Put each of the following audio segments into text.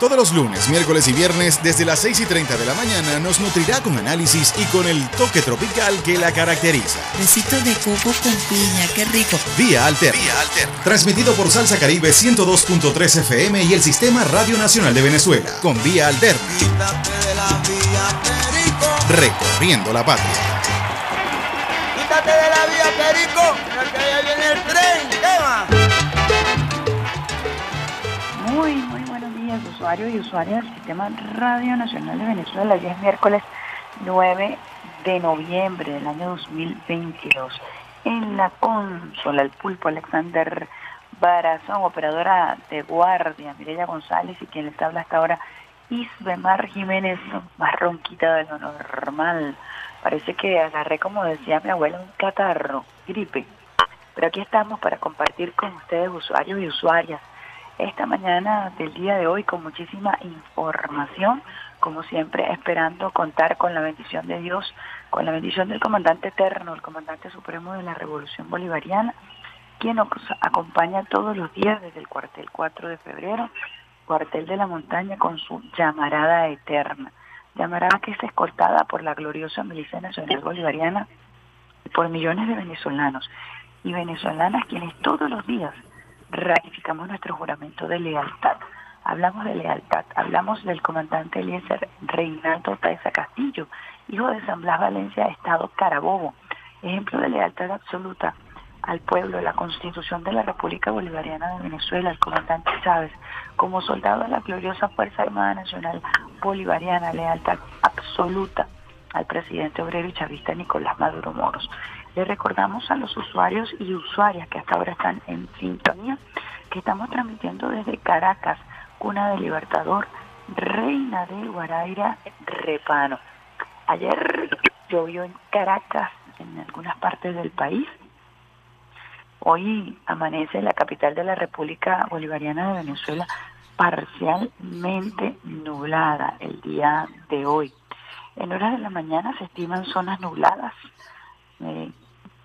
Todos los lunes, miércoles y viernes, desde las 6 y 30 de la mañana, nos nutrirá con análisis y con el toque tropical que la caracteriza. Besitos de coco con piña, qué rico. Vía Alter. Vía Alter. Transmitido por Salsa Caribe 102.3 FM y el Sistema Radio Nacional de Venezuela. Con Vía Alterna. Recorriendo la patria. Quítate de la vía, Perico, que ya viene el tren. Tema. Muy, usuarios y usuarias del Sistema Radio Nacional de Venezuela. Hoy es miércoles 9 de noviembre del año 2022. En la consola, el pulpo Alexander Barazón, operadora de guardia, Mireya González, y quien les habla hasta ahora, Isbemar Jiménez, más ronquita de lo normal. Parece que agarré, como decía mi abuela, un catarro, gripe. Pero aquí estamos para compartir con ustedes, usuarios y usuarias, esta mañana del día de hoy con muchísima información, como siempre esperando contar con la bendición de Dios, con la bendición del comandante eterno, el comandante supremo de la Revolución Bolivariana, quien nos acompaña todos los días desde el cuartel 4 de febrero, cuartel de la montaña con su llamarada eterna, llamarada que es escoltada por la gloriosa milicia nacional bolivariana y por millones de venezolanos y venezolanas quienes todos los días ratificamos nuestro juramento de lealtad. Hablamos de lealtad, hablamos del comandante Eliezer Reinaldo Taesa Castillo, hijo de San Blas Valencia, Estado Carabobo, ejemplo de lealtad absoluta al pueblo, la constitución de la República Bolivariana de Venezuela, el comandante Chávez, como soldado de la gloriosa Fuerza Armada Nacional Bolivariana, lealtad absoluta al presidente obrero y chavista Nicolás Maduro Moros. Le recordamos a los usuarios y usuarias que hasta ahora están en sintonía que estamos transmitiendo desde Caracas, cuna del Libertador, reina de Guaraira, Repano. Ayer llovió en Caracas, en algunas partes del país. Hoy amanece la capital de la República Bolivariana de Venezuela parcialmente nublada el día de hoy. En horas de la mañana se estiman zonas nubladas, eh,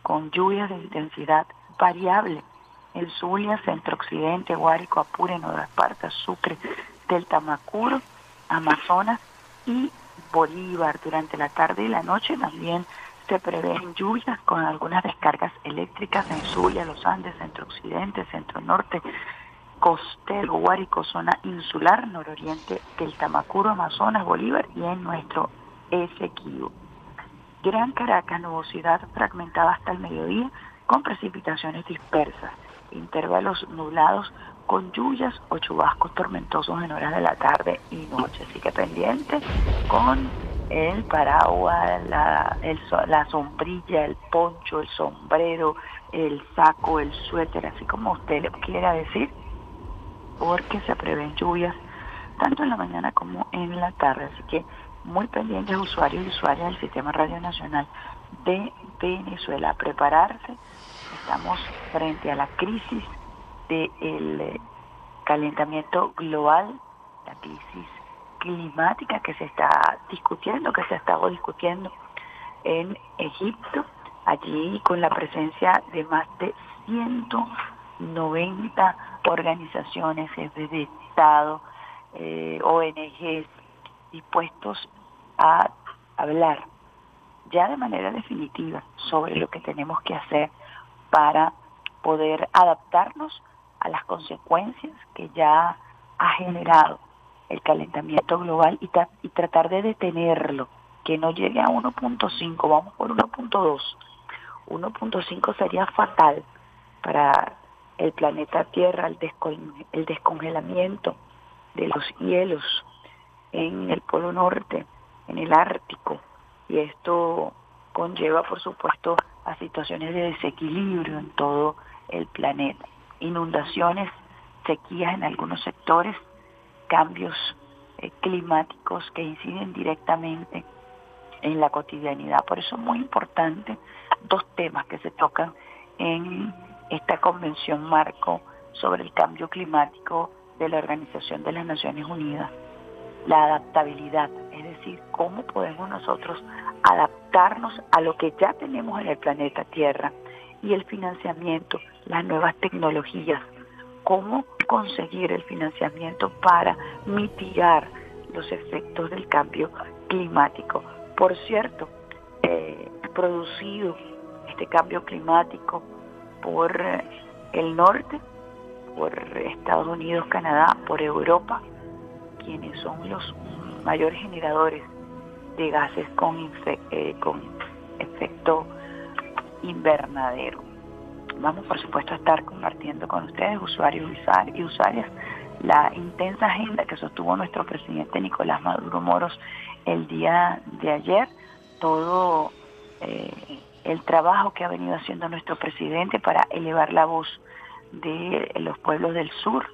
con lluvias de intensidad variable en Zulia, Centro Occidente, Guárico, Apure, Nueva Esparta, Sucre, Delta Macuro, Amazonas y Bolívar. Durante la tarde y la noche también se prevén lluvias con algunas descargas eléctricas en Zulia, Los Andes, Centro Occidente, Centro Norte, Costero, Guárico, zona insular, nororiente del Tamacuro, Amazonas, Bolívar y en nuestro Esequibo. Gran Caracas, nubosidad fragmentada hasta el mediodía con precipitaciones dispersas, intervalos nublados con lluvias o chubascos tormentosos en horas de la tarde y noche. Así que pendiente con el paraguas, la, la sombrilla, el poncho, el sombrero, el saco, el suéter, así como usted le quiera decir, porque se prevén lluvias tanto en la mañana como en la tarde. Así que muy pendientes usuarios y usuarias del Sistema Radio Nacional de Venezuela. Prepararse, estamos frente a la crisis del eh, calentamiento global, la crisis climática que se está discutiendo, que se ha estado discutiendo en Egipto, allí con la presencia de más de 190 organizaciones, jefes de Estado, eh, ONGs, dispuestos a hablar ya de manera definitiva sobre lo que tenemos que hacer para poder adaptarnos a las consecuencias que ya ha generado el calentamiento global y, tratar de detenerlo, que no llegue a 1.5, vamos por 1.2. 1.5 sería fatal para el planeta Tierra, el, el descongelamiento de los hielos en el Polo Norte, en el Ártico, y esto conlleva, por supuesto, a situaciones de desequilibrio en todo el planeta. inundaciones, sequías en algunos sectores, cambios eh, climáticos que inciden directamente en la cotidianidad. Por eso es muy importante dos temas que se tocan en esta convención marco sobre el cambio climático de la Organización de las Naciones Unidas. La adaptabilidad, es decir, cómo podemos nosotros adaptarnos a lo que ya tenemos en el planeta Tierra y el financiamiento, las nuevas tecnologías, cómo conseguir el financiamiento para mitigar los efectos del cambio climático. Por cierto, eh, producido este cambio climático por el norte, por Estados Unidos, Canadá, por Europa, quienes son los mayores generadores de gases con, eh, con efecto invernadero. Vamos, por supuesto, a estar compartiendo con ustedes, usuarios y usuarias, la intensa agenda que sostuvo nuestro presidente Nicolás Maduro Moros el día de ayer, todo eh, el trabajo que ha venido haciendo nuestro presidente para elevar la voz de los pueblos del sur,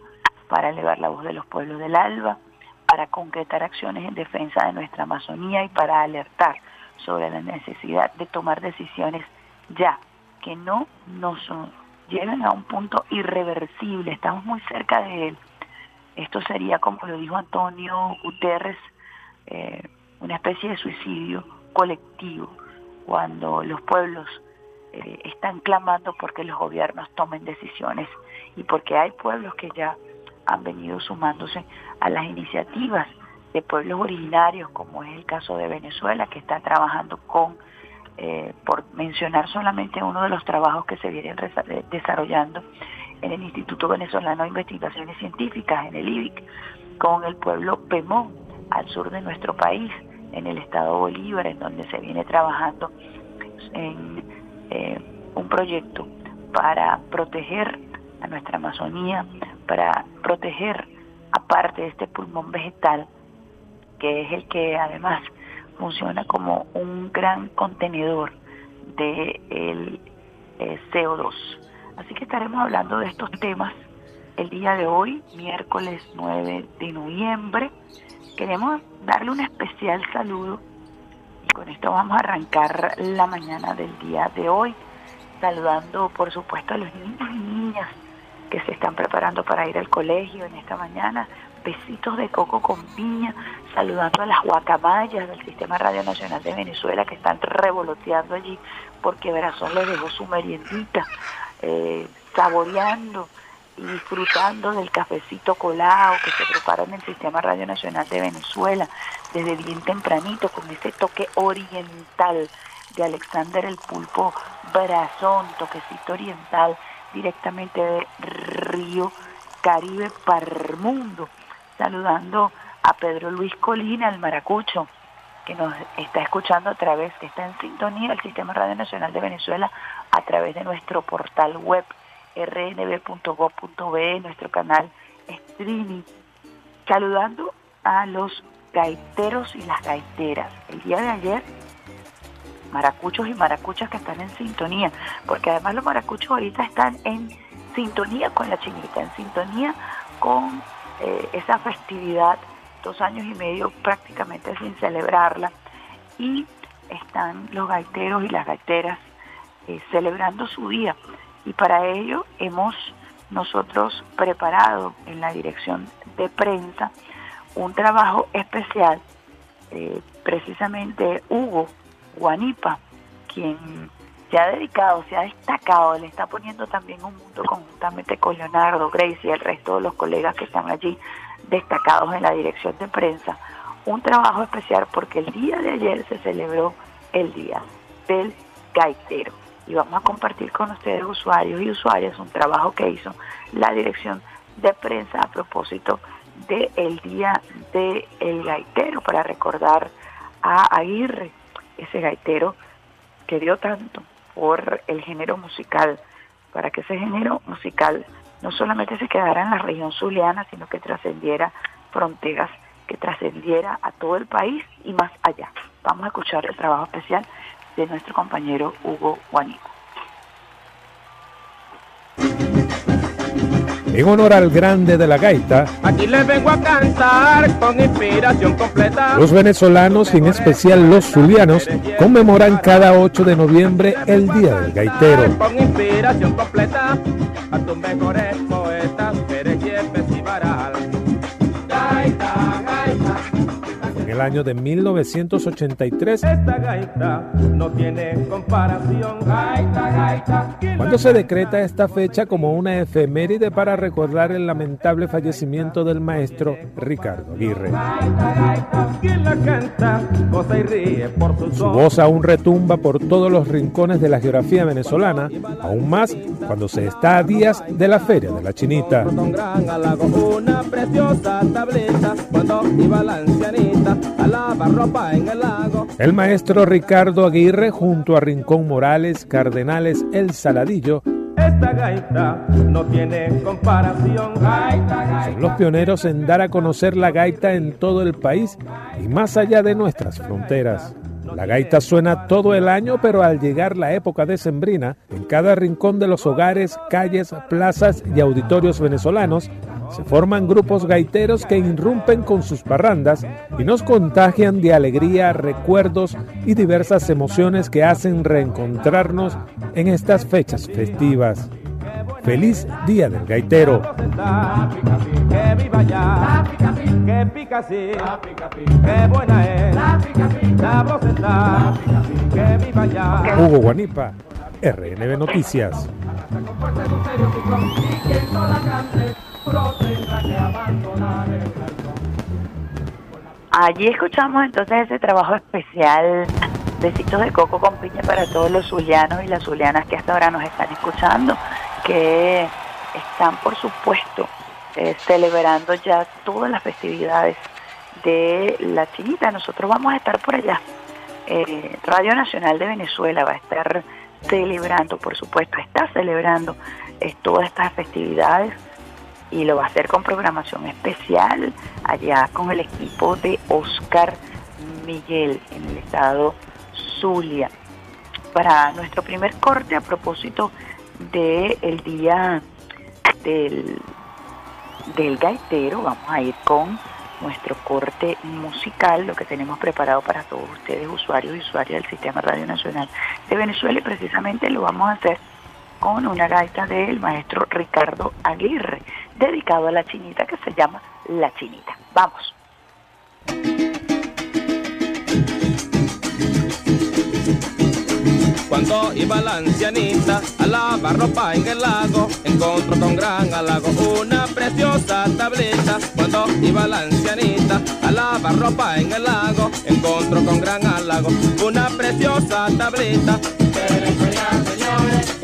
para elevar la voz de los pueblos del ALBA, para concretar acciones en defensa de nuestra Amazonía y para alertar sobre la necesidad de tomar decisiones ya, que no nos lleven a un punto irreversible, estamos muy cerca de él. Esto sería, como lo dijo Antonio Guterres, eh, una especie de suicidio colectivo, cuando los pueblos eh, están clamando porque los gobiernos tomen decisiones y porque hay pueblos que ya han venido sumándose a las iniciativas de pueblos originarios, como es el caso de Venezuela, que está trabajando con, eh, por mencionar solamente uno de los trabajos que se vienen desarrollando en el Instituto Venezolano de Investigaciones Científicas, en el IBIC, con el pueblo Pemón, al sur de nuestro país, en el estado Bolívar, en donde se viene trabajando en eh, un proyecto para proteger nuestra Amazonía, para proteger aparte de este pulmón vegetal, que es el que además funciona como un gran contenedor de el eh, CO2. Así que estaremos hablando de estos temas el día de hoy, miércoles 9 de noviembre. Queremos darle un especial saludo y con esto vamos a arrancar la mañana del día de hoy, saludando por supuesto a los niños y niñas que se están preparando para ir al colegio en esta mañana. Besitos de coco con piña, saludando a las guacamayas del Sistema Radio Nacional de Venezuela que están revoloteando allí porque Verazón les dejó su meriendita, eh, saboreando y disfrutando del cafecito colado que se prepara en el Sistema Radio Nacional de Venezuela desde bien tempranito con ese toque oriental de Alexander el Pulpo Brazón, toquecito oriental directamente de Río Caribe para el mundo, saludando a Pedro Luis Colina, el maracucho, que nos está escuchando a través, que está en sintonía del Sistema Radio Nacional de Venezuela a través de nuestro portal web rnb.gov.be, nuestro canal streaming, saludando a los gaiteros y las gaiteras. El día de ayer, maracuchos y maracuchas que están en sintonía, porque además los maracuchos ahorita están en sintonía con la chinita, en sintonía con eh, esa festividad, dos años y medio prácticamente sin celebrarla, y están los gaiteros y las gaiteras eh, celebrando su día. Y para ello hemos nosotros preparado en la dirección de prensa un trabajo especial, eh, precisamente Hugo Guanipa, quien se ha dedicado, se ha destacado, le está poniendo también un mundo conjuntamente con Leonardo, Grace y el resto de los colegas que están allí destacados en la dirección de prensa, un trabajo especial porque el día de ayer se celebró el Día del Gaitero. Y vamos a compartir con ustedes usuarios y usuarias un trabajo que hizo la dirección de prensa a propósito del Día del el Gaitero para recordar a Aguirre, ese gaitero que dio tanto por el género musical, para que ese género musical no solamente se quedara en la región zuliana, sino que trascendiera fronteras, que trascendiera a todo el país y más allá. Vamos a escuchar el trabajo especial de nuestro compañero Hugo Juanito. En honor al grande de la gaita, aquí les vengo a cantar con inspiración completa. Los venezolanos y en especial los zulianos conmemoran cada 8 de noviembre el Día del Gaitero. Con inspiración completa a tus mejores poetas, Pérez el año de 1983. Esta gaita no tiene comparación. Gaita, gaita. Cuando se decreta esta fecha como una efeméride para recordar el lamentable fallecimiento del maestro Ricardo Aguirre. su, su voz aún retumba por todos los rincones de la geografía venezolana, aún más cuando se está a días de la Feria de la Chinita. Una preciosa tableta cuando iba la ancianita en el lago. El maestro Ricardo Aguirre junto a Rincón Morales, Cardenales, El Saladillo esta gaita no tiene comparación. Son los pioneros en dar a conocer la gaita en todo el país y más allá de nuestras fronteras. La gaita suena todo el año, pero al llegar la época decembrina, en cada rincón de los hogares, calles, plazas y auditorios venezolanos, se forman grupos gaiteros que irrumpen con sus parrandas y nos contagian de alegría, recuerdos y diversas emociones que hacen reencontrarnos en estas fechas festivas. Feliz Día del Gaitero. Hugo Guanipa, RNB Noticias. Allí escuchamos entonces ese trabajo especial Besitos de Coco con piña para todos los zulianos y las zulianas que hasta ahora nos están escuchando, que están por supuesto eh, celebrando ya todas las festividades de la chinita. Nosotros vamos a estar por allá. Eh, Radio Nacional de Venezuela va a estar celebrando, por supuesto, está celebrando eh, todas estas festividades y lo va a hacer con programación especial allá con el equipo de Oscar Miguel en el estado Zulia. Para nuestro primer corte a propósito del el día del, del gaitero, vamos a ir con nuestro corte musical, lo que tenemos preparado para todos ustedes, usuarios y usuarias del Sistema Radio Nacional de Venezuela, y precisamente lo vamos a hacer con una gaita del maestro Ricardo Aguirre, dedicado a la chinita que se llama La Chinita. Vamos. Cuando iba la ancianita a lavar ropa en el lago, encontró con gran halago una preciosa tableta. Cuando iba la ancianita a lavar ropa en el lago, encontró con gran halago una preciosa tableta. señores,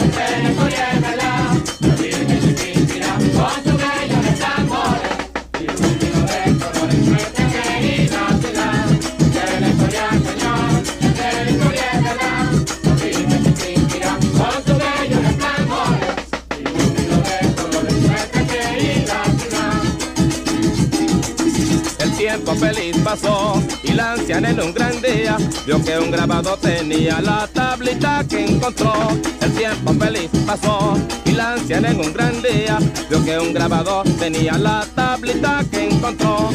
tiempo feliz pasó y la anciana en un gran día vio que un grabado tenía la tablita que encontró. El tiempo feliz pasó y la anciana en un gran día vio que un grabado tenía la tablita que encontró.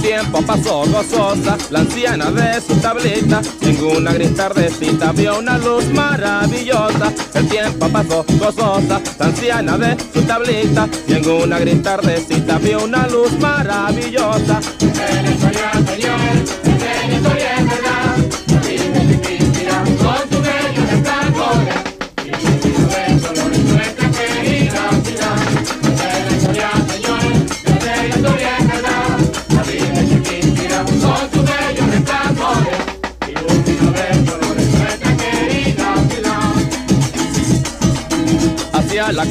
Tiempo pasó gozosa, la anciana de su tablita, ninguna gris tardecita vio una luz maravillosa. El tiempo pasó gozosa, la anciana de su tablita, ninguna gris tardecita vio una luz maravillosa.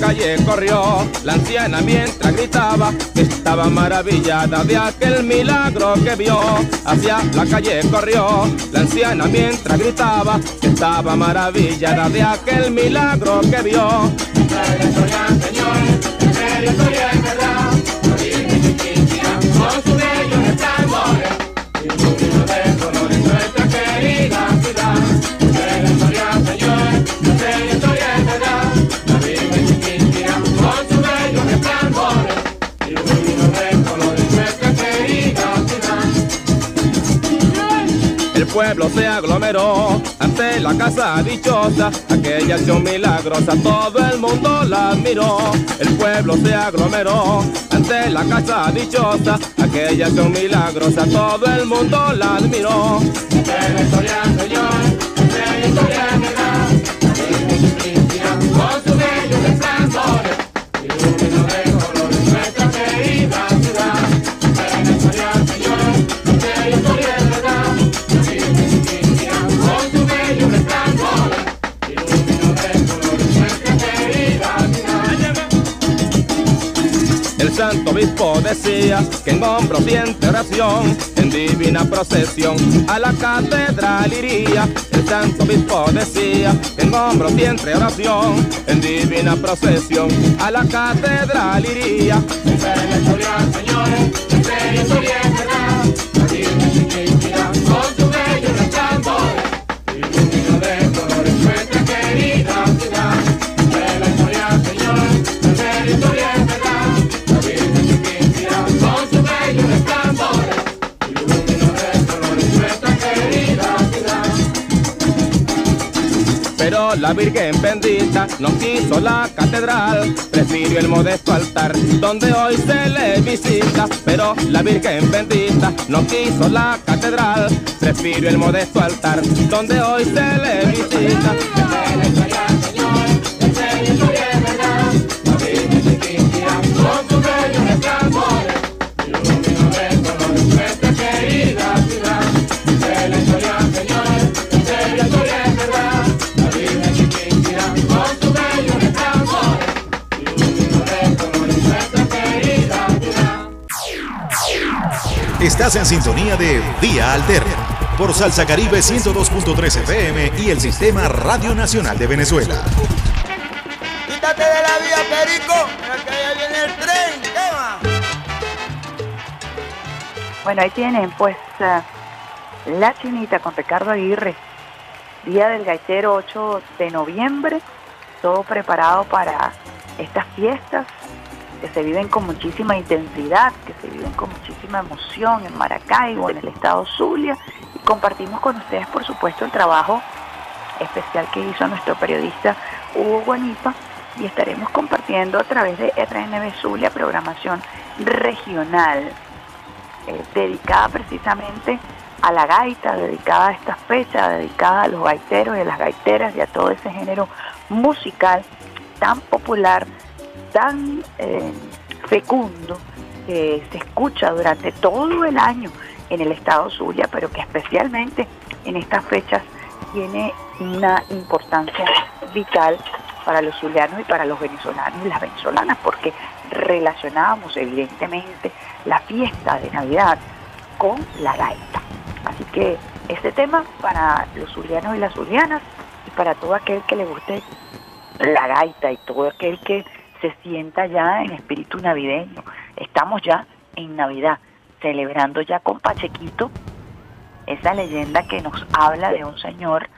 Calle corrió la anciana mientras gritaba estaba maravillada de aquel milagro que vio. Hacia la calle corrió la anciana mientras gritaba estaba maravillada de aquel milagro que vio. Pueblo se aglomeró ante la casa dichosa, aquella acción milagrosa, todo el mundo la admiró. El pueblo se aglomeró ante la casa dichosa, aquella acción milagrosa, todo el mundo la admiró. Señor, santo obispo decía que en hombros siente oración, en divina procesión a la catedral iría. El santo obispo decía que en hombros siente oración, en divina procesión a la catedral iría. señores, la Virgen bendita no quiso la catedral, prefirió el modesto altar donde hoy se le visita. Pero la Virgen bendita no quiso la catedral, prefirió el modesto altar donde hoy se le visita. Estás en sintonía de Vía Alterna por Salsa Caribe 102.3 FM y el Sistema Radio Nacional de Venezuela. Quítate de la vía, Perico, que ya viene el tren. Bueno, ahí tienen pues eh, La Chinita con Ricardo Aguirre. Día del Gaitero 8 de noviembre. Todo preparado para estas fiestas que se viven con muchísima intensidad, que se viven con muchísima emoción en Maracaibo, en el estado Zulia, y compartimos con ustedes, por supuesto, el trabajo especial que hizo nuestro periodista Hugo Guanipa y estaremos compartiendo a través de RNB Zulia programación regional eh, dedicada precisamente a la gaita, dedicada a esta fecha, dedicada a los gaiteros y a las gaiteras y a todo ese género musical tan popular tan eh, fecundo que se escucha durante todo el año en el estado Zulia, pero que especialmente en estas fechas tiene una importancia vital para los zulianos y para los venezolanos y las venezolanas, porque relacionamos evidentemente la fiesta de Navidad con la gaita. Así que este tema para los zulianos y las zulianas y para todo aquel que le guste la gaita y todo aquel que se sienta ya en espíritu navideño. Estamos ya en Navidad, celebrando ya con Pachequito esa leyenda que nos habla de un señor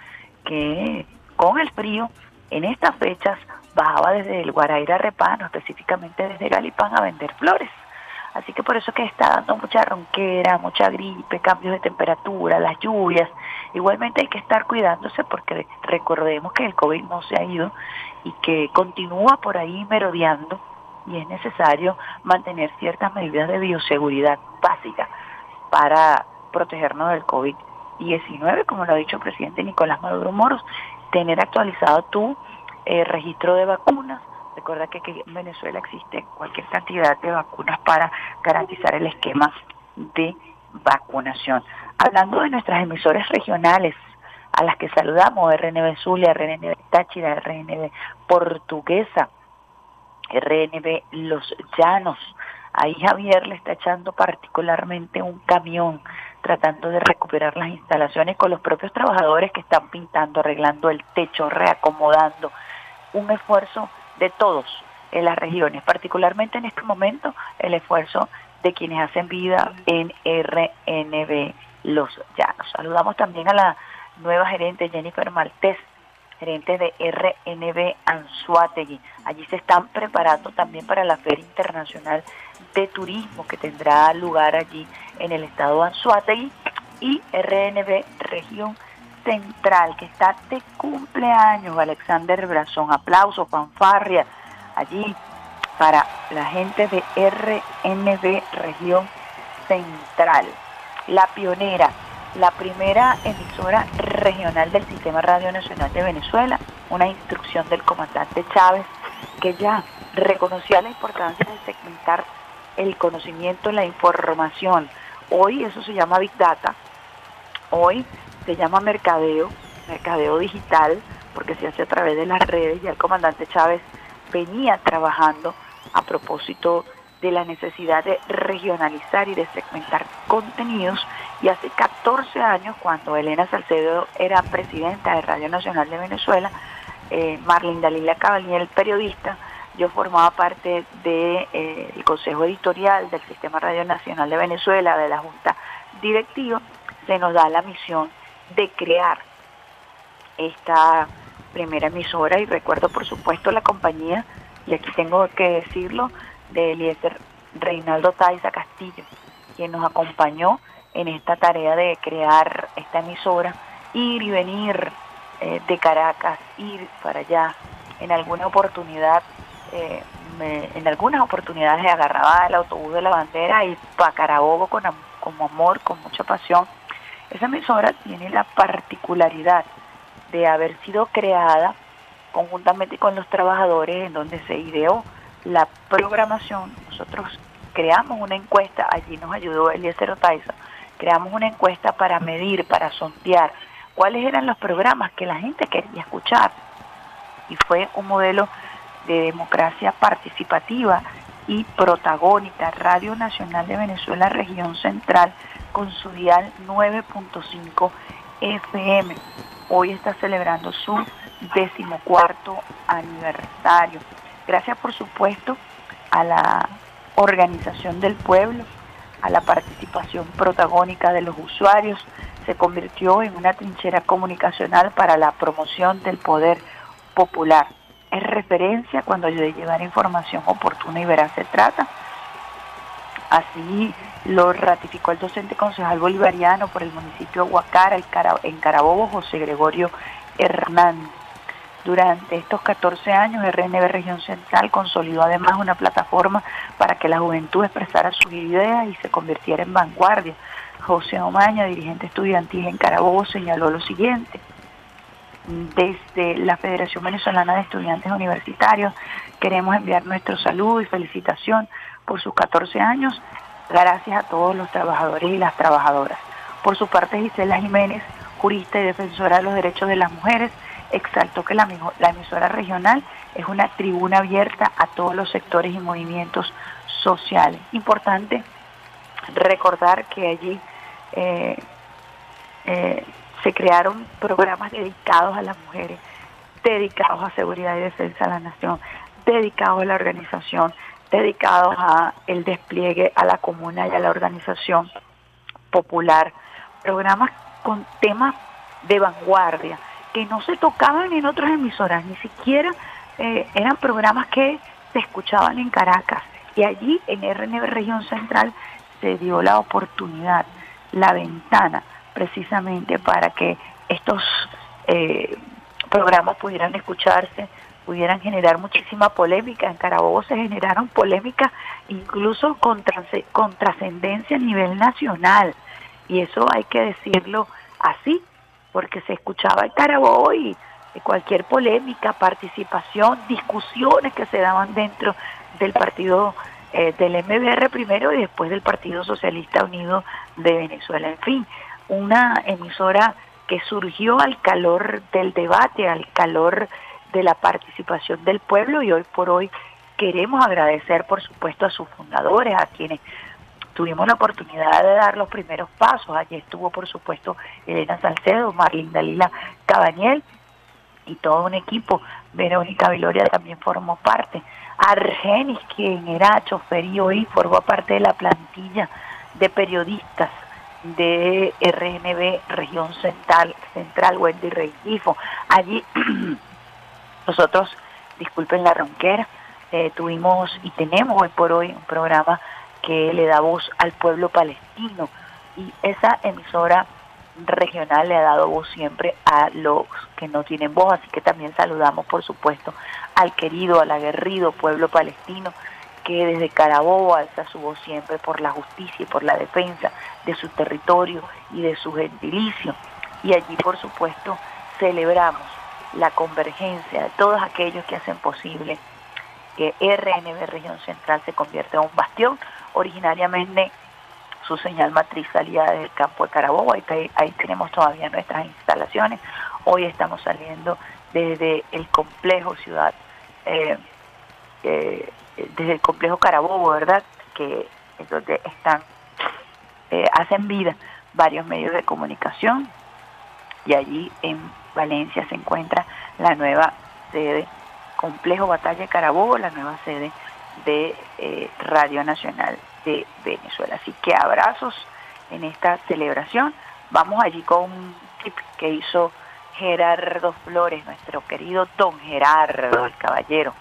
que con el frío en estas fechas bajaba desde el Guaraira Repano, específicamente desde Galipán, a vender flores. Así que por eso que está dando mucha ronquera, mucha gripe, cambios de temperatura, las lluvias. Igualmente hay que estar cuidándose porque recordemos que el COVID no se ha ido y que continúa por ahí merodeando y es necesario mantener ciertas medidas de bioseguridad básicas para protegernos del COVID-19, como lo ha dicho el presidente Nicolás Maduro Moros, tener actualizado tu eh, registro de vacunas. Recuerda que, que en Venezuela existe cualquier cantidad de vacunas para garantizar el esquema de vacunación. Hablando de nuestras emisoras regionales, a las que saludamos, RNB Zulia, RNB Táchira, RNB Portuguesa, RNB Los Llanos. Ahí Javier le está echando particularmente un camión tratando de recuperar las instalaciones con los propios trabajadores que están pintando, arreglando el techo, reacomodando. Un esfuerzo de todos en las regiones, particularmente en este momento el esfuerzo de quienes hacen vida en RNB Los Llanos. Saludamos también a la nueva gerente Jennifer Maltés, gerente de RNB Anzuategui. Allí se están preparando también para la Feria Internacional de Turismo que tendrá lugar allí en el estado de Anzuategui y RNB Región Central que está de cumpleaños Alexander Brazón. Aplausos, fanfarria allí para la gente de RNB Región Central. La pionera la primera emisora regional del Sistema Radio Nacional de Venezuela, una instrucción del comandante Chávez que ya reconocía la importancia de segmentar el conocimiento, la información. Hoy eso se llama Big Data, hoy se llama mercadeo, mercadeo digital, porque se hace a través de las redes. Ya el comandante Chávez venía trabajando a propósito de la necesidad de regionalizar y de segmentar contenidos y hace 14 años cuando Elena Salcedo era presidenta de Radio Nacional de Venezuela, eh, Marlene Dalila Caballero, periodista, yo formaba parte del de, eh, Consejo Editorial del Sistema Radio Nacional de Venezuela, de la Junta Directiva, se nos da la misión de crear esta primera emisora y recuerdo por supuesto la compañía, y aquí tengo que decirlo, de Eliezer Reinaldo Taiza Castillo, quien nos acompañó en esta tarea de crear esta emisora, ir y venir eh, de Caracas, ir para allá. En alguna oportunidad, eh, en algunas oportunidades agarraba el autobús de la bandera y para Carabobo con, con amor, con mucha pasión. Esa emisora tiene la particularidad de haber sido creada conjuntamente con los trabajadores en donde se ideó la programación, nosotros creamos una encuesta, allí nos ayudó Eliezer Otaiza, creamos una encuesta para medir, para sondear cuáles eran los programas que la gente quería escuchar. Y fue un modelo de democracia participativa y protagónica, Radio Nacional de Venezuela Región Central, con su dial 9.5 FM. Hoy está celebrando su decimocuarto aniversario. Gracias, por supuesto, a la organización del pueblo, a la participación protagónica de los usuarios, se convirtió en una trinchera comunicacional para la promoción del poder popular. Es referencia cuando de llevar información oportuna y veraz se trata. Así lo ratificó el docente concejal bolivariano por el municipio de Huacara, en Carabobo, José Gregorio Hernández. Durante estos 14 años, RNB Región Central consolidó además una plataforma para que la juventud expresara sus ideas y se convirtiera en vanguardia. José Omaña, dirigente estudiantil en Carabobo, señaló lo siguiente. Desde la Federación Venezolana de Estudiantes Universitarios queremos enviar nuestro saludo y felicitación por sus 14 años, gracias a todos los trabajadores y las trabajadoras. Por su parte, Gisela Jiménez, jurista y defensora de los derechos de las mujeres, exaltó que la, emisora regional es una tribuna abierta a todos los sectores y movimientos sociales. Importante recordar que allí eh, eh, se crearon programas dedicados a las mujeres, dedicados a seguridad y defensa de la nación, dedicados a la organización, dedicados a el despliegue a la comuna y a la organización popular, programas con temas de vanguardia que no se tocaban en otras emisoras, ni siquiera eh, eran programas que se escuchaban en Caracas. Y allí en RNB Región Central se dio la oportunidad, la ventana, precisamente para que estos eh, programas pudieran escucharse, pudieran generar muchísima polémica. En Carabobo se generaron polémicas incluso con, con trascendencia a nivel nacional. Y eso hay que decirlo así, porque se escuchaba el Carabobo y cualquier polémica, participación, discusiones que se daban dentro del partido eh, del MBR primero y después del Partido Socialista Unido de Venezuela. En fin, una emisora que surgió al calor del debate, al calor de la participación del pueblo y hoy por hoy queremos agradecer, por supuesto, a sus fundadores, a quienes tuvimos la oportunidad de dar los primeros pasos. Allí estuvo, por supuesto, Elena Salcedo, Marlene Dalila Cabaniel y todo un equipo. Verónica Viloria también formó parte. Argenis, quien era chofer y hoy formó parte de la plantilla de periodistas de RNB Región Central, Central Wendy Reyifo. Allí nosotros, disculpen la ronquera, eh, tuvimos y tenemos hoy por hoy un programa que le da voz al pueblo palestino y esa emisora regional le ha dado voz siempre a los que no tienen voz, así que también saludamos por supuesto al querido, al aguerrido pueblo palestino que desde Carabobo alza su voz siempre por la justicia y por la defensa de su territorio y de su gentilicio. Y allí, por supuesto, celebramos la convergencia de todos aquellos que hacen posible que RNB Región Central se convierta en un bastión. Originariamente su señal matriz salía del campo de Carabobo, ahí, ahí tenemos todavía nuestras instalaciones. Hoy estamos saliendo desde el complejo ciudad eh, eh, desde el complejo Carabobo, ¿verdad? Que es donde están, eh, hacen vida varios medios de comunicación y allí en Valencia se encuentra la nueva sede, Complejo Batalla Carabobo, la nueva sede de eh, Radio Nacional de Venezuela. Así que abrazos en esta celebración. Vamos allí con un tip que hizo Gerardo Flores, nuestro querido don Gerardo, el caballero.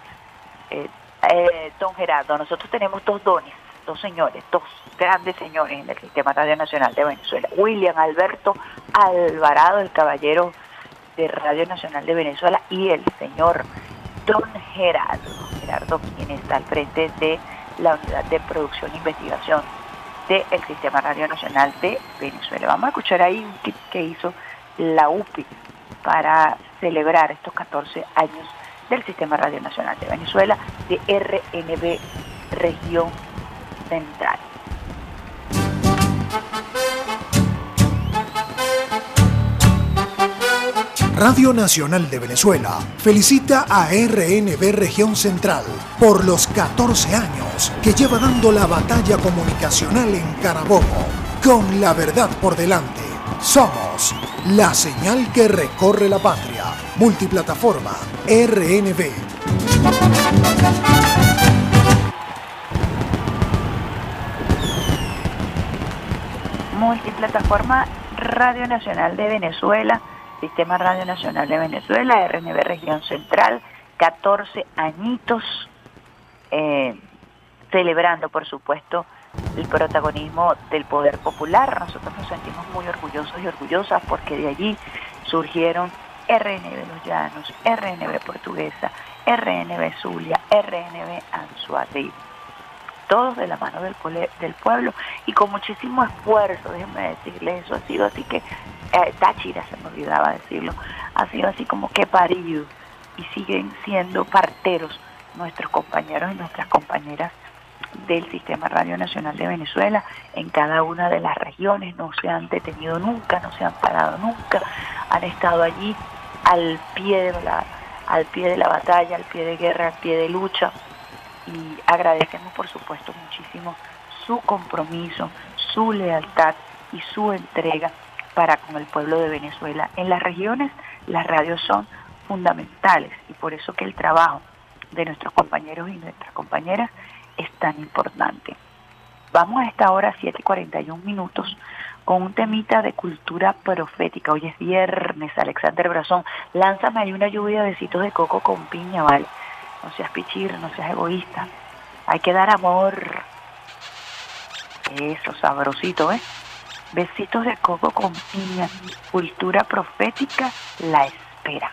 Eh, eh, don Gerardo, nosotros tenemos dos dones, dos señores, dos grandes señores en el Sistema Radio Nacional de Venezuela. William Alberto Alvarado, el caballero de Radio Nacional de Venezuela, y el señor Don Gerardo, Gerardo quien está al frente de la Unidad de Producción e Investigación del Sistema Radio Nacional de Venezuela. Vamos a escuchar ahí un tip que hizo la UPI para celebrar estos 14 años del Sistema Radio Nacional de Venezuela, de RNB Región Radio Nacional de Venezuela felicita a RNB Región Central por los 14 años que lleva dando la batalla comunicacional en Carabobo, con la verdad por delante. Somos la señal que recorre la patria. Multiplataforma RNB. Multiplataforma Radio Nacional de Venezuela, Sistema Radio Nacional de Venezuela, RNB Región Central, 14 añitos, eh, celebrando por supuesto el protagonismo del poder popular. Nosotros nos sentimos muy orgullosos y orgullosas porque de allí surgieron RNB Los Llanos, RNB Portuguesa, RNB Zulia, RNB Anzuategui. Todos de la mano del, del pueblo y con muchísimo esfuerzo, déjenme decirles eso, ha sido así que, eh, Táchira se me olvidaba decirlo, ha sido así como que parido y siguen siendo parteros nuestros compañeros y nuestras compañeras del Sistema Radio Nacional de Venezuela en cada una de las regiones, no se han detenido nunca, no se han parado nunca, han estado allí al pie de la, al pie de la batalla, al pie de guerra, al pie de lucha y agradecemos por supuesto muchísimo su compromiso, su lealtad y su entrega para con el pueblo de Venezuela. En las regiones las radios son fundamentales y por eso que el trabajo de nuestros compañeros y nuestras compañeras es tan importante. Vamos a esta hora 7:41 minutos con un temita de cultura profética. Hoy es viernes, Alexander Brazón. Lánzame ahí una lluvia de besitos de coco con piña, ¿vale? No seas pichir, no seas egoísta. Hay que dar amor. Eso, sabrosito, ¿eh? Besitos de coco con piña. Cultura profética la espera.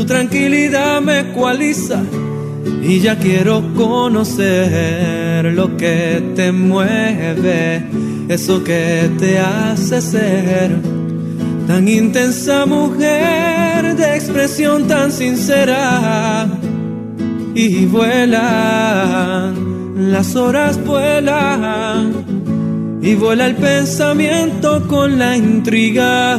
Tu tranquilidad me ecualiza y ya quiero conocer lo que te mueve eso que te hace ser tan intensa mujer de expresión tan sincera. Y vuelan, las horas vuelan, y vuela el pensamiento con la intriga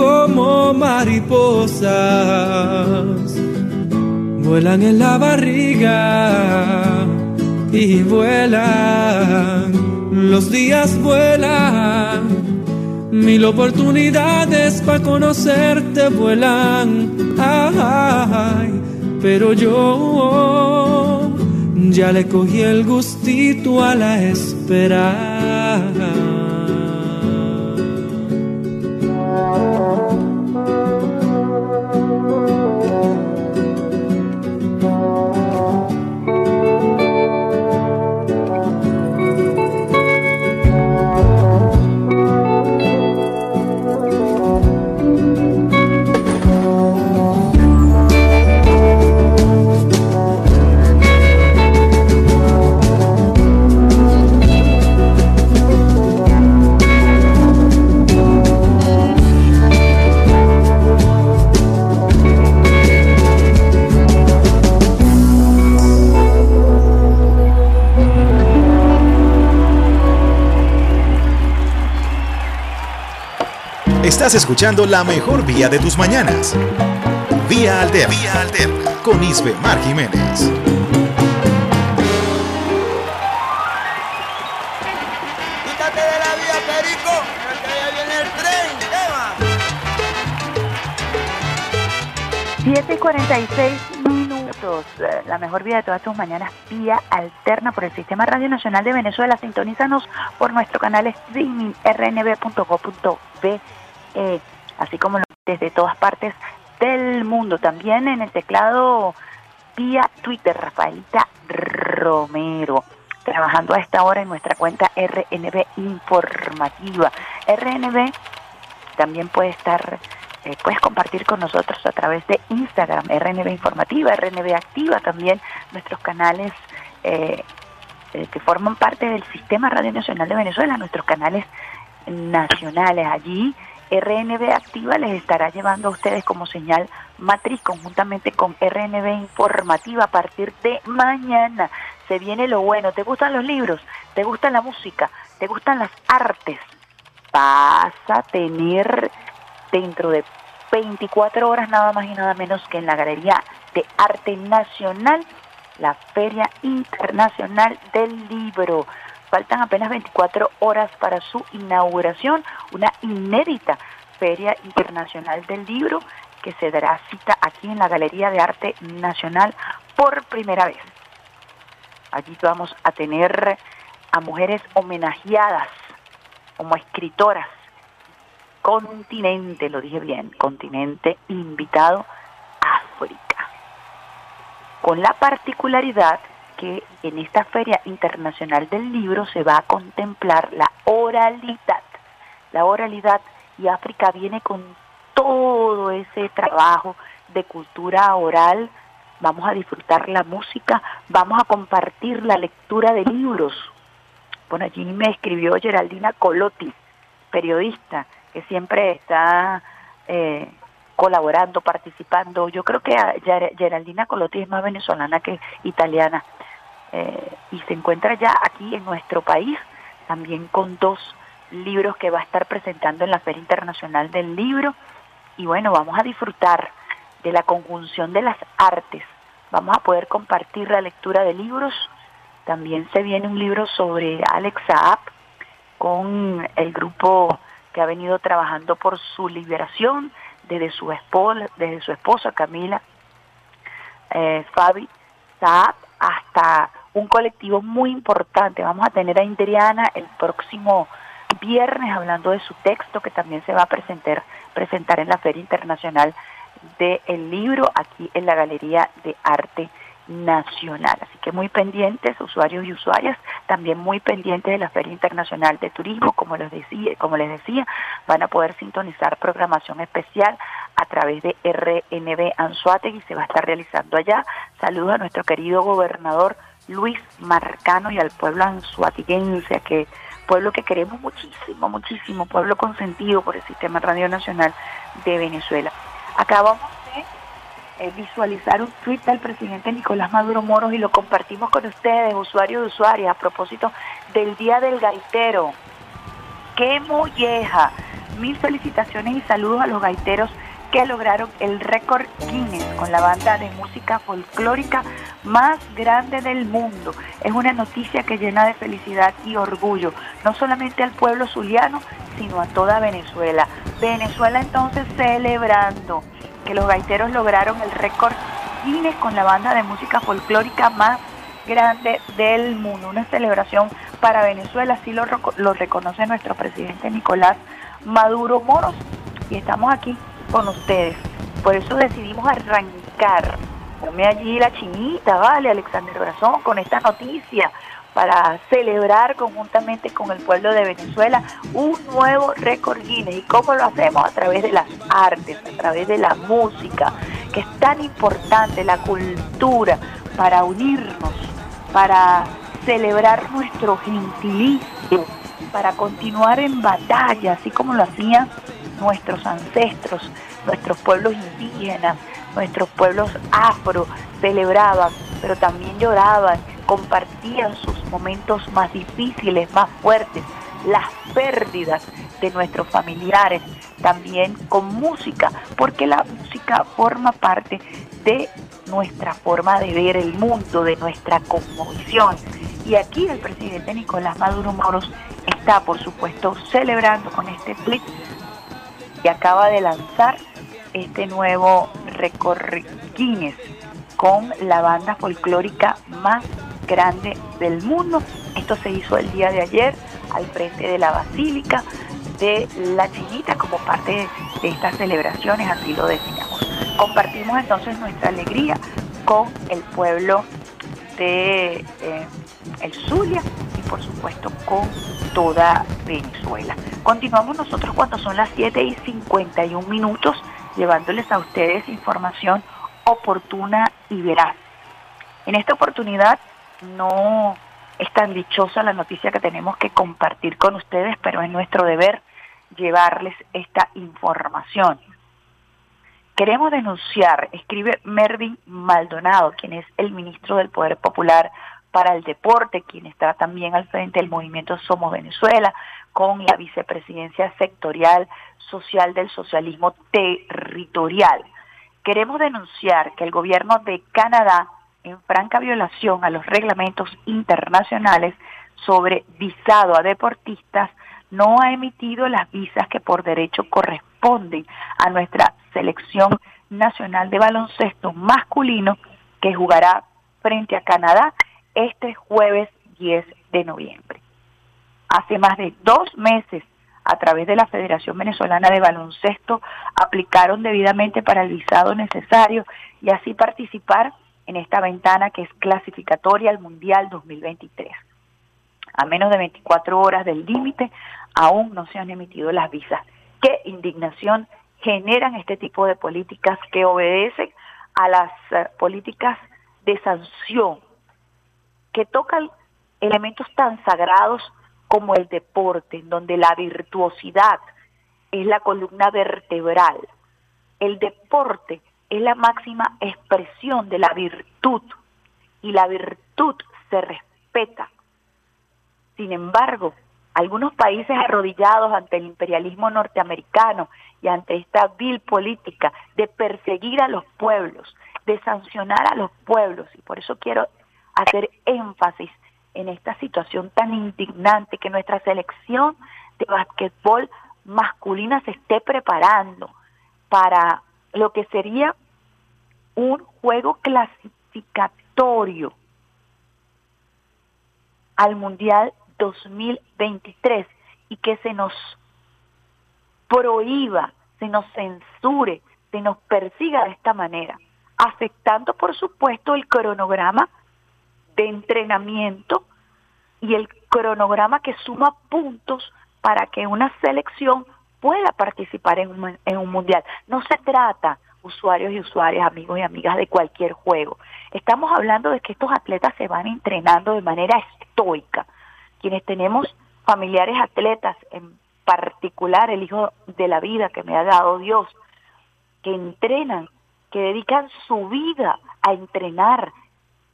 como mariposas, vuelan en la barriga y vuelan, los días vuelan, mil oportunidades para conocerte vuelan, ay, pero yo ya le cogí el gustito a la espera. Estás escuchando la mejor vía de tus mañanas. Vía Alterna. Vía Alterna. Con Isbe Mar Jiménez. Quítate de la vía, Perico, que ya viene el tren. 7 y 46 minutos. Eh, La mejor vía de todas tus mañanas, vía alterna por el Sistema Radio Nacional de Venezuela. Sintonízanos por nuestro canal streaming rnb.co.be eh, así como desde todas partes del mundo. También en el teclado vía Twitter, Rafaelita Romero, trabajando a esta hora en nuestra cuenta RNB Informativa. RNB también puede estar, eh, puedes compartir con nosotros a través de Instagram, RNB Informativa, RNB Activa, también nuestros canales eh, que forman parte del Sistema Radio Nacional de Venezuela, nuestros canales nacionales allí RNB Activa les estará llevando a ustedes como señal matriz conjuntamente con RNB Informativa a partir de mañana. Se viene lo bueno. ¿Te gustan los libros? ¿Te gusta la música? ¿Te gustan las artes? vas a tener dentro de 24 horas nada más y nada menos que en la Galería de Arte Nacional, la Feria Internacional del Libro. Faltan apenas 24 horas para su inauguración, una inédita Feria Internacional del Libro que se dará cita aquí en la Galería de Arte Nacional por primera vez. Allí vamos a tener a mujeres homenajeadas como escritoras. Continente, lo dije bien, continente invitado África. Con la particularidad que en esta Feria Internacional del Libro se va a contemplar la oralidad. La oralidad y África viene con todo ese trabajo de cultura oral. Vamos a disfrutar la música, vamos a compartir la lectura de libros. Bueno, allí me escribió Geraldina Colotti, periodista, que siempre está eh, colaborando, participando. Yo creo que Geraldina Colotti es más venezolana que italiana eh, y se encuentra ya aquí en nuestro país, también con dos libros que va a estar presentando en la Feria Internacional del Libro. Y bueno, vamos a disfrutar de la conjunción de las artes. Vamos a poder compartir la lectura de libros. También se viene un libro sobre Alex Saab con el grupo que ha venido trabajando por su liberación desde su esposa, desde su esposa Camila eh, Fabi Saab hasta un colectivo muy importante. Vamos a tener a Indriana el próximo viernes hablando de su texto que también se va a presentar, presentar en la Feria Internacional del Libro aquí en la Galería de Arte Nacional. Así que muy pendientes, usuarios y usuarias, también muy pendientes de la Feria Internacional de Turismo, como les decía, como les decía, van a poder sintonizar programación especial a través de RNB y se va a estar realizando allá. Saludos a nuestro querido gobernador Luis Marcano y al pueblo anzuatiguense, que pueblo que queremos muchísimo, muchísimo, pueblo consentido por el Sistema Radio Nacional de Venezuela. Acabamos de eh, visualizar un tweet del presidente Nicolás Maduro Moros y lo compartimos con ustedes, usuarios y usuarias, a propósito del Día del Gaitero. ¡Qué molleja! Mil felicitaciones y saludos a los gaiteros que lograron el récord Guinness con la banda de música folclórica más grande del mundo. Es una noticia que llena de felicidad y orgullo, no solamente al pueblo zuliano, sino a toda Venezuela. Venezuela entonces celebrando que los gaiteros lograron el récord Guinness con la banda de música folclórica más grande del mundo. Una celebración para Venezuela, así lo, lo reconoce nuestro presidente Nicolás Maduro Moros. Y estamos aquí con ustedes. Por eso decidimos arrancar. Ponme allí la chinita, ¿vale? Alexander Brazón, con esta noticia para celebrar conjuntamente con el pueblo de Venezuela un nuevo récord Guinness. ¿Y cómo lo hacemos? A través de las artes, a través de la música, que es tan importante, la cultura, para unirnos, para celebrar nuestro gentilicio, para continuar en batalla, así como lo hacían nuestros ancestros, nuestros pueblos indígenas, nuestros pueblos afro celebraban, pero también lloraban, compartían sus momentos más difíciles, más fuertes, las pérdidas de nuestros familiares, también con música, porque la música forma parte de nuestra forma de ver el mundo, de nuestra cosmovisión. Y aquí el presidente Nicolás Maduro Moros está, por supuesto, celebrando con este clip y acaba de lanzar este nuevo récord Guinness con la banda folclórica más grande del mundo. Esto se hizo el día de ayer al frente de la Basílica de la Chinita como parte de estas celebraciones, así lo decíamos. Compartimos entonces nuestra alegría con el pueblo de eh, el Zulia y por supuesto con toda Venezuela. Continuamos nosotros cuando son las 7 y 51 minutos llevándoles a ustedes información oportuna y veraz. En esta oportunidad no es tan dichosa la noticia que tenemos que compartir con ustedes, pero es nuestro deber llevarles esta información. Queremos denunciar, escribe Mervin Maldonado, quien es el ministro del Poder Popular para el Deporte, quien está también al frente del movimiento Somos Venezuela, con la vicepresidencia sectorial social del socialismo territorial. Queremos denunciar que el gobierno de Canadá, en franca violación a los reglamentos internacionales sobre visado a deportistas, no ha emitido las visas que por derecho corresponden a nuestra selección nacional de baloncesto masculino que jugará frente a Canadá este jueves 10 de noviembre. Hace más de dos meses, a través de la Federación Venezolana de Baloncesto, aplicaron debidamente para el visado necesario y así participar en esta ventana que es clasificatoria al Mundial 2023. A menos de 24 horas del límite, aún no se han emitido las visas. ¿Qué indignación generan este tipo de políticas que obedecen a las eh, políticas de sanción que tocan elementos tan sagrados como el deporte, donde la virtuosidad es la columna vertebral. El deporte es la máxima expresión de la virtud y la virtud se respeta. Sin embargo, algunos países arrodillados ante el imperialismo norteamericano y ante esta vil política de perseguir a los pueblos, de sancionar a los pueblos, y por eso quiero hacer énfasis en esta situación tan indignante que nuestra selección de basquetbol masculina se esté preparando para lo que sería un juego clasificatorio al Mundial 2023 y que se nos prohíba, se nos censure, se nos persiga de esta manera, afectando por supuesto el cronograma de entrenamiento y el cronograma que suma puntos para que una selección pueda participar en un, en un mundial. No se trata, usuarios y usuarias, amigos y amigas, de cualquier juego. Estamos hablando de que estos atletas se van entrenando de manera estoica. Quienes tenemos familiares atletas, en particular el hijo de la vida que me ha dado Dios, que entrenan, que dedican su vida a entrenar,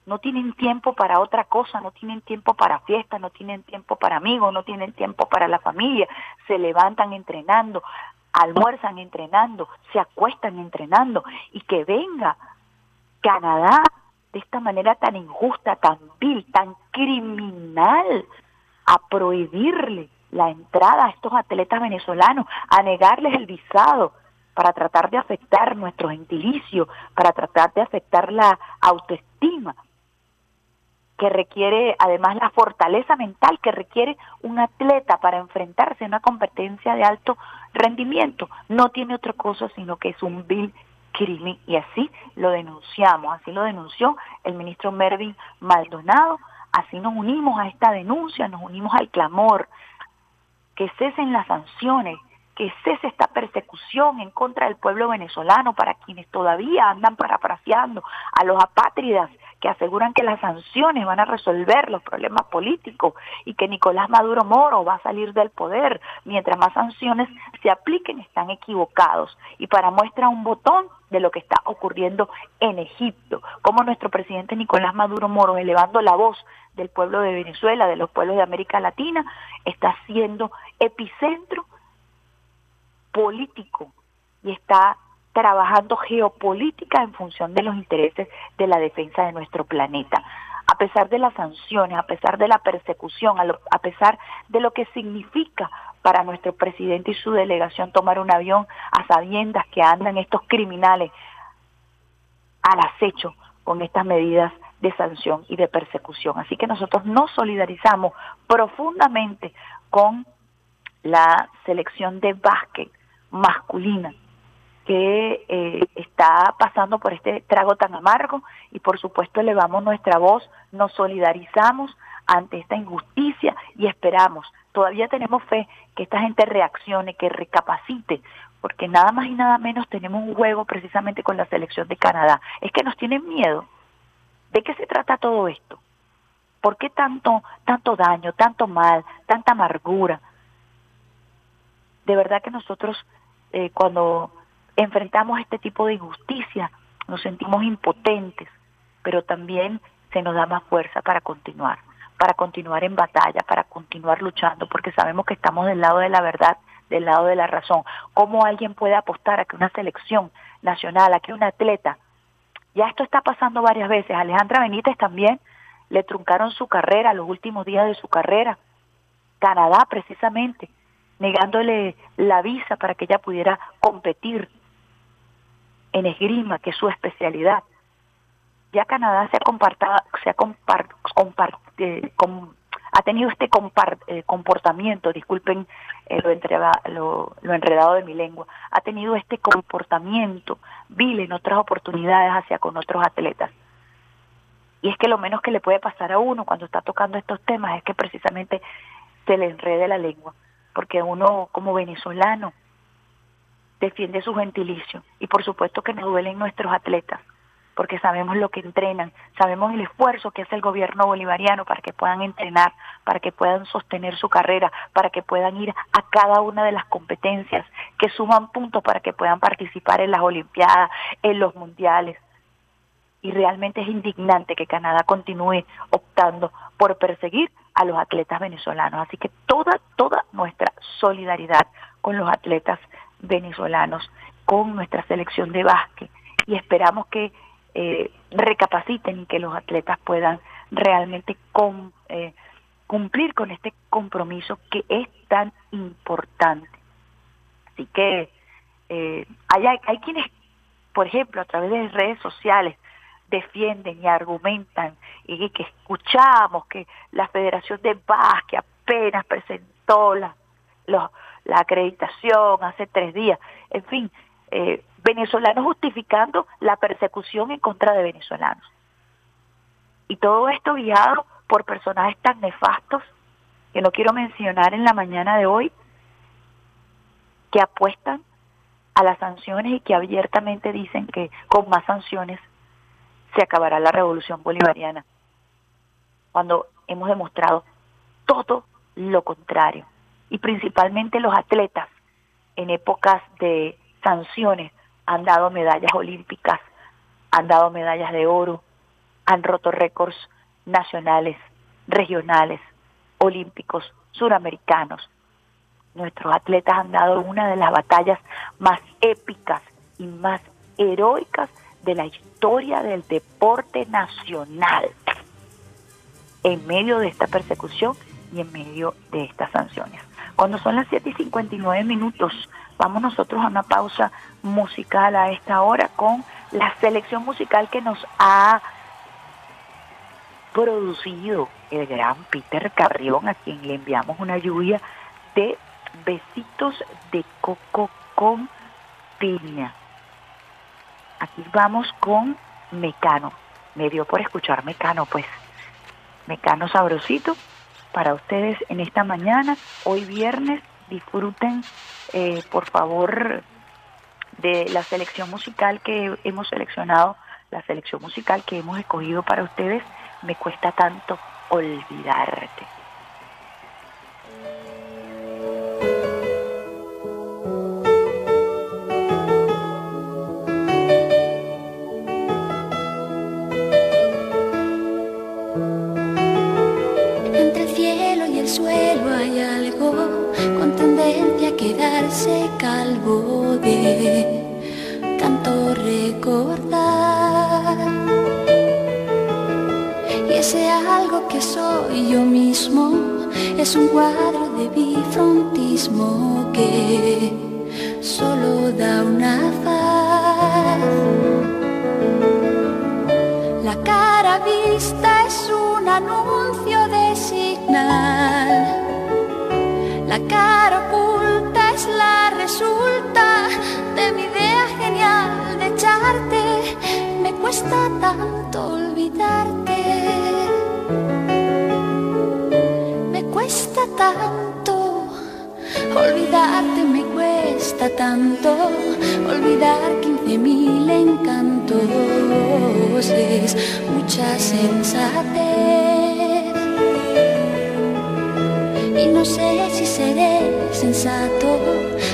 no tienen tiempo para otra cosa, no tienen tiempo para fiestas, no tienen tiempo para amigos, no tienen tiempo para la familia, se levantan entrenando, almuerzan entrenando, se acuestan entrenando. Y que venga Canadá de esta manera tan injusta, tan vil, tan criminal a prohibirle la entrada a estos atletas venezolanos, a negarles el visado para tratar de afectar nuestro gentilicio, para tratar de afectar la autoestima que requiere además la fortaleza mental que requiere un atleta para enfrentarse a una competencia de alto rendimiento. No tiene otra cosa sino que es un vil crimen y así lo denunciamos, así lo denunció el ministro Mervin Maldonado, así nos unimos a esta denuncia, nos unimos al clamor, que cesen las sanciones, que cese esta persecución en contra del pueblo venezolano para quienes todavía andan parafraseando a los apátridas que aseguran que las sanciones van a resolver los problemas políticos y que Nicolás Maduro Moro va a salir del poder. Mientras más sanciones se apliquen, están equivocados. Y para muestra un botón de lo que está ocurriendo en Egipto, como nuestro presidente Nicolás Maduro Moro, elevando la voz del pueblo de Venezuela, de los pueblos de América Latina, está siendo epicentro político y está trabajando geopolítica en función de los intereses de la defensa de nuestro planeta. A pesar de las sanciones, a pesar de la persecución, a, pesar de lo que significa para nuestro presidente y su delegación tomar un avión a sabiendas que andan estos criminales al acecho con estas medidas de sanción y de persecución. Así que nosotros nos solidarizamos profundamente con la selección de básquet masculina que eh, está pasando por este trago tan amargo y por supuesto elevamos nuestra voz, nos solidarizamos ante esta injusticia y esperamos, todavía tenemos fe que esta gente reaccione, que recapacite, porque nada más y nada menos tenemos un juego precisamente con la selección de Canadá. Es que nos tienen miedo. ¿De qué se trata todo esto? ¿Por qué tanto, tanto daño, tanto mal, tanta amargura? De verdad que nosotros eh, cuando enfrentamos este tipo de injusticia, nos sentimos impotentes, pero también se nos da más fuerza para continuar, para continuar en batalla, para continuar luchando, porque sabemos que estamos del lado de la verdad, del lado de la razón. ¿Cómo alguien puede apostar a que una selección nacional, a que un atleta, ya esto está pasando varias veces, Alejandra Benítez también le truncaron su carrera, los últimos días de su carrera, Canadá precisamente, negándole la visa para que ella pudiera competir en esgrima, que es su especialidad. Ya Canadá se ha, compartado, se ha, compart, eh, ha tenido este eh, comportamiento, disculpen eh, lo, lo, enredado de mi lengua, ha tenido este comportamiento vil en otras oportunidades hacia con otros atletas. Y es que lo menos que le puede pasar a uno cuando está tocando estos temas es que precisamente se le enrede la lengua, porque uno como venezolano defiende su gentilicio y por supuesto que nos duelen nuestros atletas, porque sabemos lo que entrenan, sabemos el esfuerzo que hace el gobierno bolivariano para que puedan entrenar, para que puedan sostener su carrera, para que puedan ir a cada una de las competencias que suman puntos para que puedan participar en las Olimpiadas, en los Mundiales. Y realmente es indignante que Canadá continúe optando por perseguir a los atletas venezolanos. Así que toda, toda nuestra solidaridad con los atletas venezolanos, con nuestra selección de básquet y esperamos que eh, recapaciten y que los atletas puedan realmente eh, cumplir con este compromiso que es tan importante. Así que eh, hay, hay quienes, por ejemplo, a través de redes sociales, defienden y argumentan y que escuchamos que la Federación de Básquet apenas presentó la, la acreditación hace tres días, en fin, eh, venezolanos justificando la persecución en contra de venezolanos. Y todo esto guiado por personajes tan nefastos que no quiero mencionar en la mañana de hoy, que apuestan a las sanciones y que abiertamente dicen que con más sanciones se acabará la revolución bolivariana, cuando hemos demostrado todo lo contrario. Y principalmente los atletas en épocas de sanciones han dado medallas olímpicas, han dado medallas de oro, han roto récords nacionales, regionales, olímpicos, suramericanos. Nuestros atletas han dado una de las batallas más épicas y más heroicas de la historia del deporte nacional en medio de esta persecución y en medio de estas sanciones. Cuando son las 7 y 59 minutos, vamos nosotros a una pausa musical a esta hora con la selección musical que nos ha producido el gran Peter Carrión, a quien le enviamos una lluvia de besitos de coco con piña. Aquí vamos con Mecano. Me dio por escuchar Mecano, pues. Mecano sabrosito para ustedes en esta mañana. Hoy viernes disfruten, eh, por favor, de la selección musical que hemos seleccionado, la selección musical que hemos escogido para ustedes. Me cuesta tanto olvidarte. Quedarse calvo de tanto recordar. Y ese algo que soy yo mismo es un cuadro de bifrontismo que solo da una faz. La cara vista es un anuncio de signal. La cara la resulta de mi idea genial de echarte. Me cuesta tanto olvidarte. Me cuesta tanto olvidarte, me cuesta tanto olvidar quince mil encantos. Es mucha sensatez y no sé si seré sensato.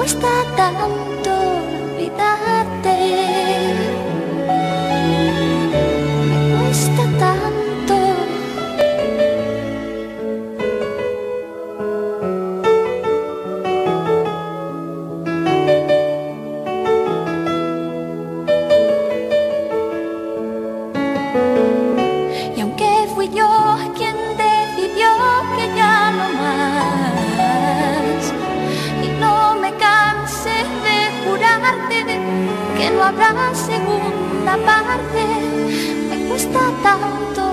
questa danza habrá segunda parte, me cuesta tanto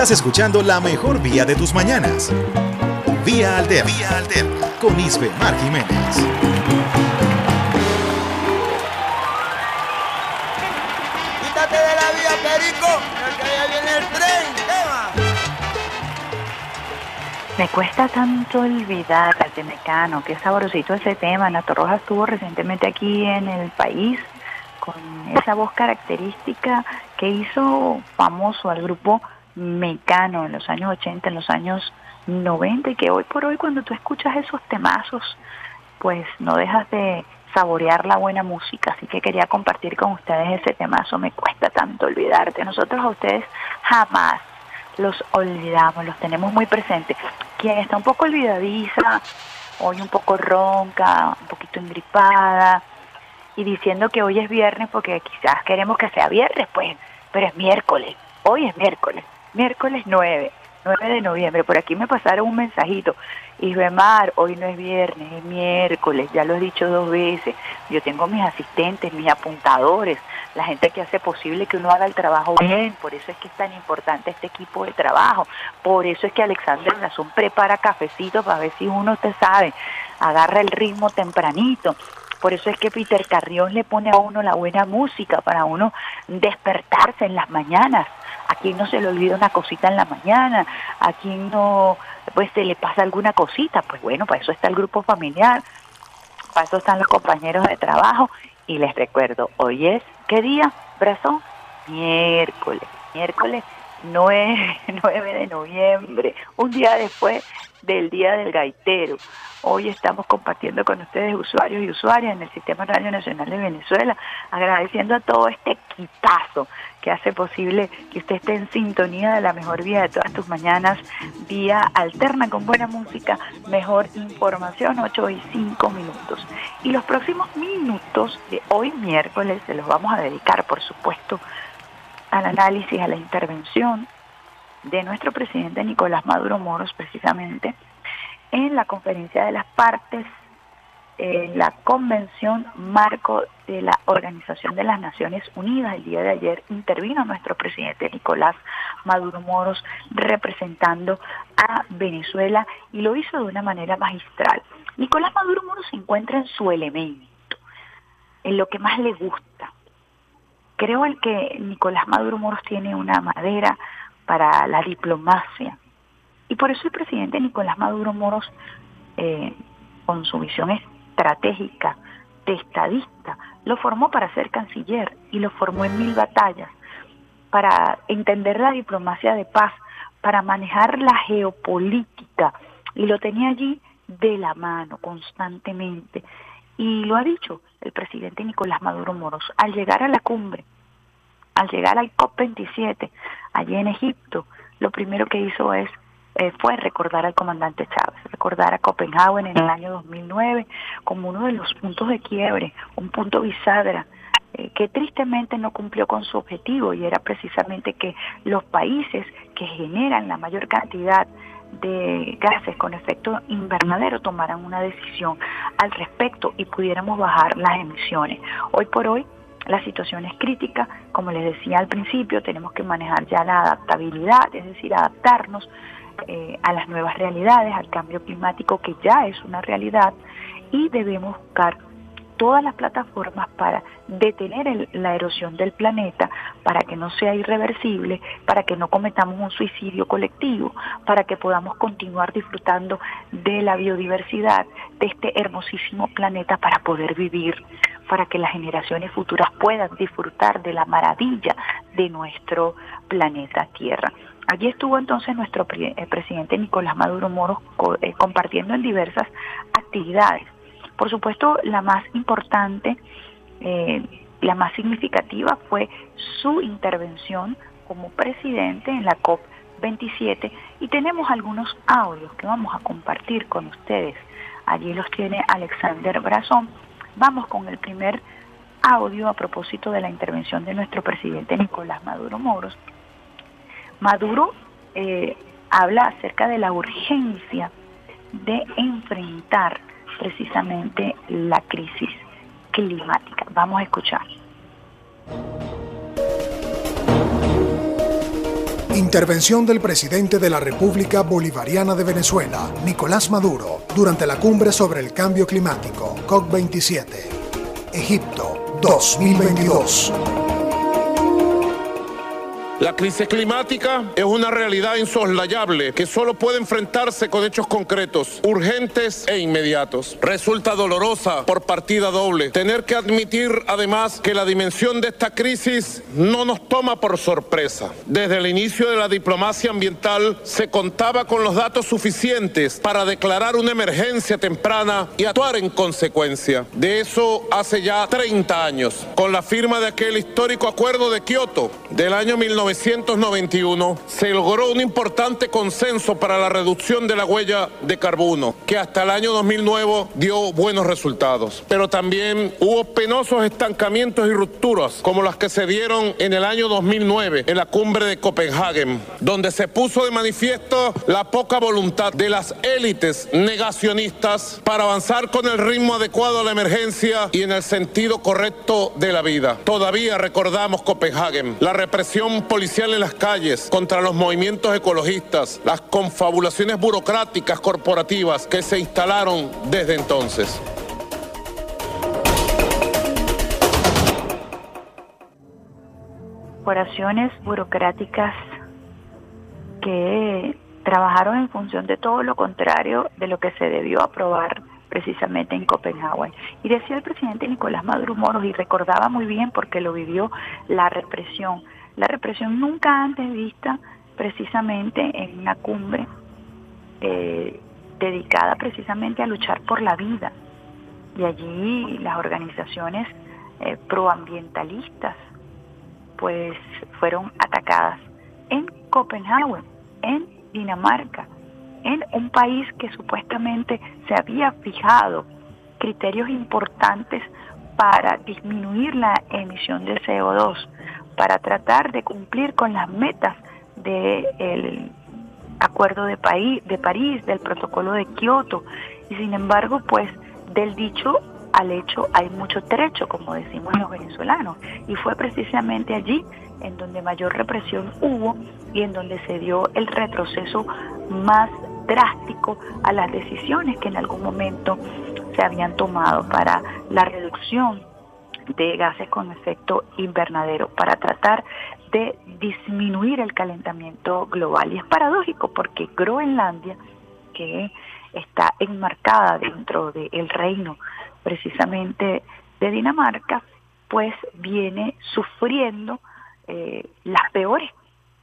Estás escuchando la mejor vía de tus mañanas. Vía Alterna. Vía Alterna. Con Isbe Mar Jiménez. Quítate de la vía, Perico, que ya viene el tren. Tema. Me cuesta tanto olvidarte, Mecano, qué sabrosito ese tema. Nato Rojas estuvo recientemente aquí en el país con esa voz característica que hizo famoso al grupo Mecano en los años 80, en los años 90 y que hoy por hoy cuando tú escuchas esos temazos, pues no dejas de saborear la buena música. Así que quería compartir con ustedes ese temazo. Me cuesta tanto olvidarte. Nosotros a ustedes jamás los olvidamos, los tenemos muy presentes. Quien está un poco olvidadiza, hoy un poco ronca, un poquito engripada, y diciendo que hoy es viernes porque quizás queremos que sea viernes, pues, pero es miércoles, hoy es miércoles, miércoles 9, 9 de noviembre. Por aquí me pasaron un mensajito. Isbemar, hoy no es viernes, es miércoles, ya lo he dicho dos veces. Yo tengo mis asistentes, mis apuntadores, la gente que hace posible que uno haga el trabajo bien. Por eso es que es tan importante este equipo de trabajo. Por eso es que Alexander Lazón prepara cafecitos para ver si uno, usted sabe, agarra el ritmo tempranito. Por eso es que Peter Carrión le pone a uno la buena música para uno despertarse en las mañanas. A quien no se le olvida una cosita en la mañana, a quien no pues se le pasa alguna cosita, pues bueno, para eso está el grupo familiar, para eso están los compañeros de trabajo y les recuerdo, hoy es, ¿qué día, Brazón? Miércoles, miércoles 9, 9 de noviembre, un día después del Día del Gaitero. Hoy estamos compartiendo con ustedes, usuarios y usuarias, en el Sistema Radio Nacional de Venezuela, agradeciendo a todo este equipazo que hace posible que usted esté en sintonía de la mejor vía de todas tus mañanas, vía alterna con buena música, mejor información, 8 y 5 minutos. Y los próximos minutos de hoy miércoles se los vamos a dedicar, por supuesto, al análisis, a la intervención de nuestro presidente Nicolás Maduro Moros, precisamente, en la conferencia de las partes, en la convención marco de la Organización de las Naciones Unidas. El día de ayer intervino nuestro presidente Nicolás Maduro Moros representando a Venezuela y lo hizo de una manera magistral. Nicolás Maduro Moros se encuentra en su elemento, en lo que más le gusta. Creo el que Nicolás Maduro Moros tiene una madera para la diplomacia. Y por eso el presidente Nicolás Maduro Moros, eh, con su visión estratégica de estadista, lo formó para ser canciller y lo formó en mil batallas, para entender la diplomacia de paz, para manejar la geopolítica. Y lo tenía allí de la mano constantemente. Y lo ha dicho el presidente Nicolás Maduro Moros, al llegar a la cumbre, al llegar al COP27, allí en Egipto, lo primero que hizo es eh, fue recordar al comandante Chávez, recordar a Copenhague en el año 2009 como uno de los puntos de quiebre, un punto bisagra eh, que tristemente no cumplió con su objetivo y era precisamente que los países que generan la mayor cantidad de gases con efecto invernadero tomaran una decisión al respecto y pudiéramos bajar las emisiones. Hoy por hoy la situación es crítica, como les decía al principio, tenemos que manejar ya la adaptabilidad, es decir, adaptarnos eh, a las nuevas realidades, al cambio climático que ya es una realidad y debemos buscar todas las plataformas para detener la erosión del planeta, para que no sea irreversible, para que no cometamos un suicidio colectivo, para que podamos continuar disfrutando de la biodiversidad de este hermosísimo planeta para poder vivir, para que las generaciones futuras puedan disfrutar de la maravilla de nuestro planeta Tierra. Allí estuvo entonces nuestro eh, presidente Nicolás Maduro Moros eh, compartiendo en diversas actividades por supuesto, la más importante, eh, la más significativa fue su intervención como presidente en la COP27 y tenemos algunos audios que vamos a compartir con ustedes. Allí los tiene Alexander Brazón. Vamos con el primer audio a propósito de la intervención de nuestro presidente Nicolás Maduro Moros. Maduro eh, habla acerca de la urgencia de enfrentar precisamente la crisis climática. Vamos a escuchar. Intervención del presidente de la República Bolivariana de Venezuela, Nicolás Maduro, durante la cumbre sobre el cambio climático, COP27. Egipto, 2022. La crisis climática es una realidad insoslayable que solo puede enfrentarse con hechos concretos, urgentes e inmediatos. Resulta dolorosa por partida doble tener que admitir además que la dimensión de esta crisis no nos toma por sorpresa. Desde el inicio de la diplomacia ambiental se contaba con los datos suficientes para declarar una emergencia temprana y actuar en consecuencia. De eso hace ya 30 años, con la firma de aquel histórico acuerdo de Kioto del año 1990 1991 se logró un importante consenso para la reducción de la huella de carbono, que hasta el año 2009 dio buenos resultados. Pero también hubo penosos estancamientos y rupturas, como las que se dieron en el año 2009 en la cumbre de Copenhague, donde se puso de manifiesto la poca voluntad de las élites negacionistas para avanzar con el ritmo adecuado a la emergencia y en el sentido correcto de la vida. Todavía recordamos Copenhague, la represión política policial en las calles contra los movimientos ecologistas, las confabulaciones burocráticas corporativas que se instalaron desde entonces. Corporaciones burocráticas que trabajaron en función de todo lo contrario de lo que se debió aprobar precisamente en Copenhague. Y decía el presidente Nicolás Maduro Moros, y recordaba muy bien porque lo vivió, la represión la represión nunca antes vista precisamente en una cumbre eh, dedicada precisamente a luchar por la vida. Y allí las organizaciones eh, proambientalistas pues fueron atacadas en Copenhague, en Dinamarca, en un país que supuestamente se había fijado criterios importantes para disminuir la emisión de CO2 para tratar de cumplir con las metas del Acuerdo de, de París, del Protocolo de Kioto. Y sin embargo, pues del dicho al hecho hay mucho trecho, como decimos los venezolanos. Y fue precisamente allí en donde mayor represión hubo y en donde se dio el retroceso más drástico a las decisiones que en algún momento se habían tomado para la reducción de gases con efecto invernadero para tratar de disminuir el calentamiento global. Y es paradójico porque Groenlandia, que está enmarcada dentro del reino precisamente de Dinamarca, pues viene sufriendo eh, las peores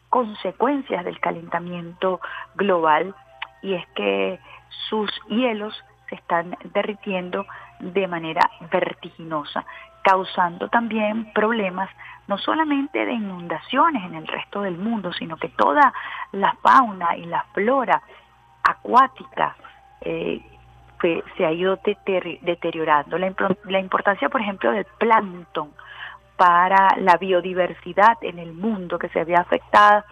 consecuencias del calentamiento global y es que sus hielos se están derritiendo de manera vertiginosa causando también problemas no solamente de inundaciones en el resto del mundo, sino que toda la fauna y la flora acuática eh, se ha ido deteriorando. La, importancia, por ejemplo, del plancton para la biodiversidad en el mundo que se había afectada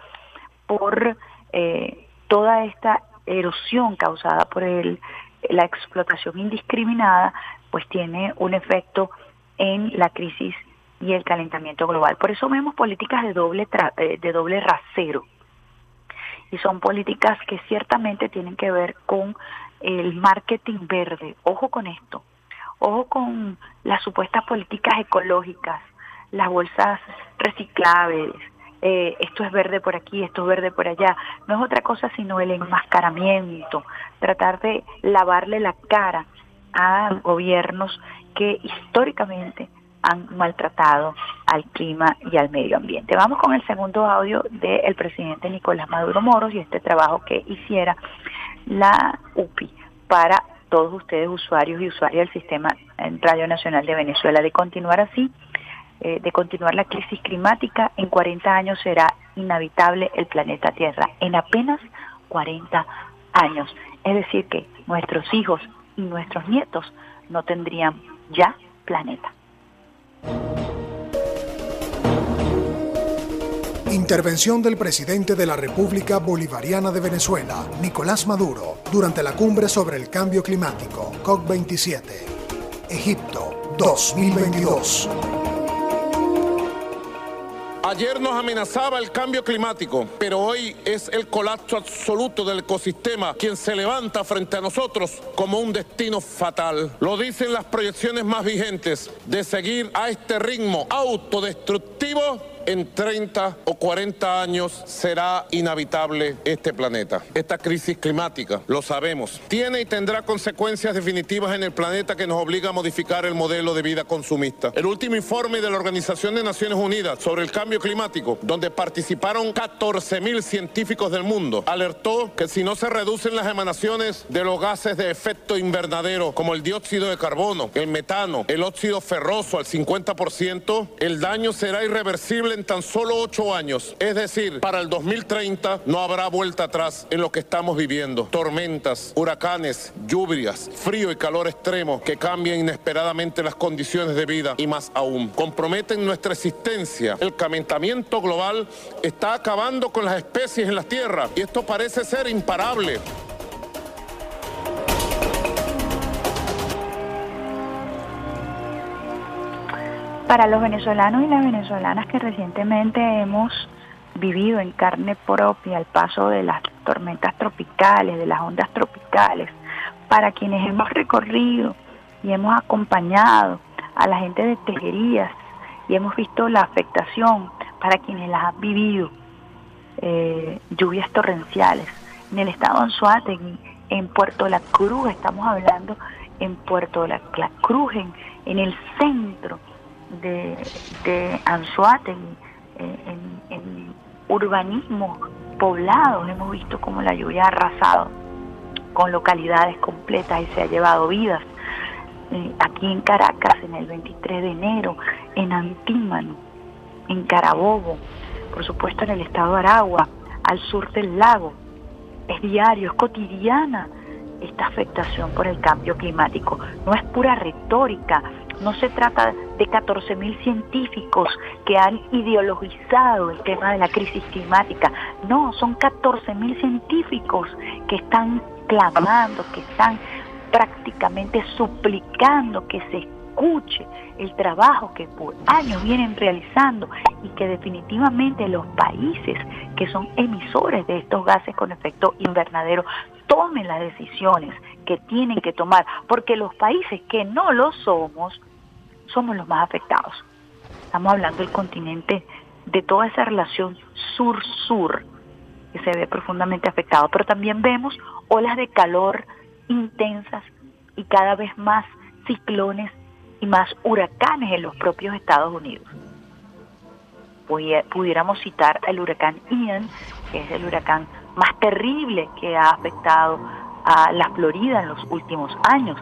por eh, toda esta erosión causada por el, la explotación indiscriminada, pues tiene un efecto en la crisis y el calentamiento global. Por eso vemos políticas de doble, eh, de doble rasero. y son políticas que ciertamente tienen que ver con el marketing verde. Ojo con esto, ojo con las supuestas políticas ecológicas, las bolsas reciclables, eh, esto es verde por aquí, esto es verde por allá. No es otra cosa sino el enmascaramiento, tratar de lavarle la cara a gobiernos que históricamente han maltratado al clima y al medio ambiente. Vamos con el segundo audio del presidente Nicolás Maduro Moros y este trabajo que hiciera la UPI para todos ustedes usuarios y usuarias del sistema Radio Nacional de Venezuela. De continuar así, eh, de continuar la crisis climática, en 40 años será inhabitable el planeta Tierra. En apenas 40 años. Es decir, que nuestros hijos y nuestros nietos no tendrían ya planeta. Intervención del presidente de la República Bolivariana de Venezuela, Nicolás Maduro, durante la cumbre sobre el cambio climático, COP27. Egipto, 2022. Ayer nos amenazaba el cambio climático, pero hoy es el colapso absoluto del ecosistema quien se levanta frente a nosotros como un destino fatal. Lo dicen las proyecciones más vigentes de seguir a este ritmo autodestructivo en 30 o 40 años será inhabitable este planeta. Esta crisis climática, lo sabemos, tiene y tendrá consecuencias definitivas en el planeta que nos obliga a modificar el modelo de vida consumista. El último informe de la Organización de Naciones Unidas sobre el cambio climático, donde participaron 14 mil científicos del mundo, alertó que si no se reducen las emanaciones de los gases de efecto invernadero, como el dióxido de carbono, el metano, el óxido ferroso al 50%, el daño será irreversible en tan solo ocho años. Es decir, para el 2030 no habrá vuelta atrás en lo que estamos viviendo. Tormentas, huracanes, lluvias, frío y calor extremo que cambian inesperadamente las condiciones de vida y más aún. Comprometen nuestra existencia. El calentamiento global está acabando con las especies en la Tierra y esto parece ser imparable. Para los venezolanos y las venezolanas que recientemente hemos vivido en carne propia el paso de las tormentas tropicales, de las ondas tropicales, para quienes hemos recorrido y hemos acompañado a la gente de tejerías y hemos visto la afectación para quienes las han vivido, eh, lluvias torrenciales. En el estado de Anzuategui, en Puerto La Cruz, estamos hablando en Puerto La, Cruz, en el centro de, de eh, en, en urbanismo poblados, hemos visto cómo la lluvia ha arrasado con localidades completas y se ha llevado vidas. Eh, aquí en Caracas, en el 23 de enero, en Antímano, en Carabobo, por supuesto en el estado de Aragua, al sur del lago. Es diario, es cotidiana esta afectación por el cambio climático. No es pura retórica, no se trata de 14.000 científicos que han ideologizado el tema de la crisis climática. No, son 14.000 científicos que están clamando, que están prácticamente suplicando que se escuche el trabajo que por años vienen realizando y que definitivamente los países que son emisores de estos gases con efecto invernadero tomen las decisiones que tienen que tomar, porque los países que no lo somos somos los más afectados. Estamos hablando del continente, de toda esa relación sur-sur que se ve profundamente afectado, pero también vemos olas de calor intensas y cada vez más ciclones y más huracanes en los propios Estados Unidos. Pudiéramos citar el huracán Ian, que es el huracán más terrible que ha afectado a la Florida en los últimos años.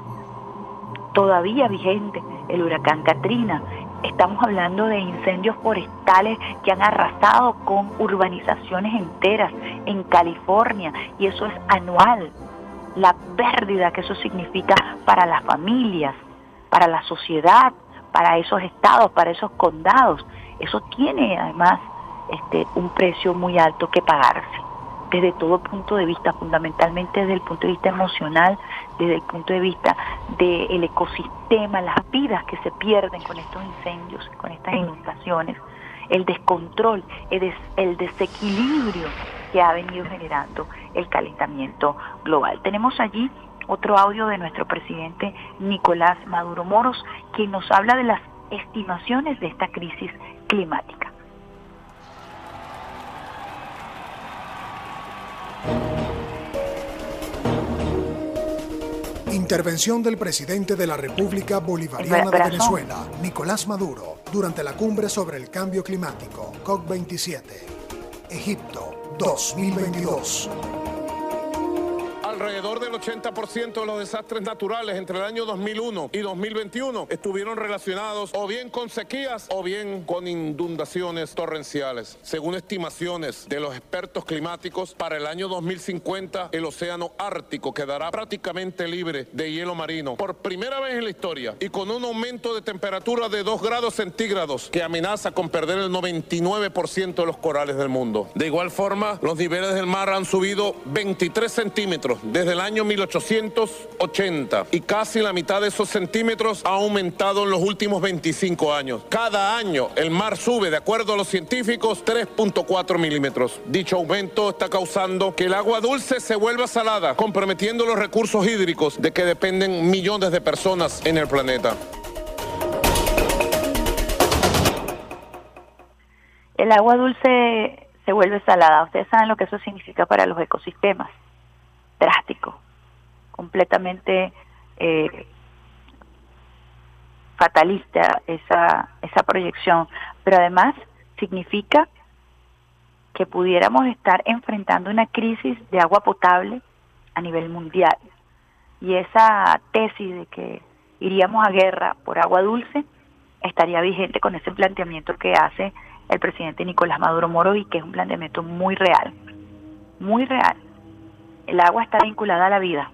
Todavía vigente el huracán Katrina. Estamos hablando de incendios forestales que han arrasado con urbanizaciones enteras en California y eso es anual. La pérdida que eso significa para las familias, para la sociedad, para esos estados, para esos condados, eso tiene además este, un precio muy alto que pagarse desde todo punto de vista, fundamentalmente desde el punto de vista emocional, desde el punto de vista del ecosistema, las vidas que se pierden con estos incendios, con estas inundaciones, el descontrol, el, desequilibrio que ha venido generando el calentamiento global. Tenemos allí otro audio de nuestro presidente Nicolás Maduro Moros, quien nos habla de las estimaciones de esta crisis climática. Intervención del presidente de la República Bolivariana de Venezuela, Nicolás Maduro, durante la cumbre sobre el cambio climático, COP27, Egipto 2022. Alrededor del 80% de los desastres naturales entre el año 2001 y 2021 estuvieron relacionados o bien con sequías o bien con inundaciones torrenciales. Según estimaciones de los expertos climáticos, para el año 2050 el océano Ártico quedará prácticamente libre de hielo marino por primera vez en la historia y con un aumento de temperatura de 2 grados centígrados que amenaza con perder el 99% de los corales del mundo. De igual forma, los niveles del mar han subido 23 centímetros desde el año 1880 y casi la mitad de esos centímetros ha aumentado en los últimos 25 años. Cada año el mar sube, de acuerdo a los científicos, 3.4 milímetros. Dicho aumento está causando que el agua dulce se vuelva salada, comprometiendo los recursos hídricos de que dependen millones de personas en el planeta. El agua dulce se vuelve salada. Ustedes saben lo que eso significa para los ecosistemas drástico, completamente eh, fatalista esa, esa proyección, pero además significa que pudiéramos estar enfrentando una crisis de agua potable a nivel mundial. Y esa tesis de que iríamos a guerra por agua dulce estaría vigente con ese planteamiento que hace el presidente Nicolás Maduro Moro y que es un planteamiento muy real, muy real el agua está vinculada a la vida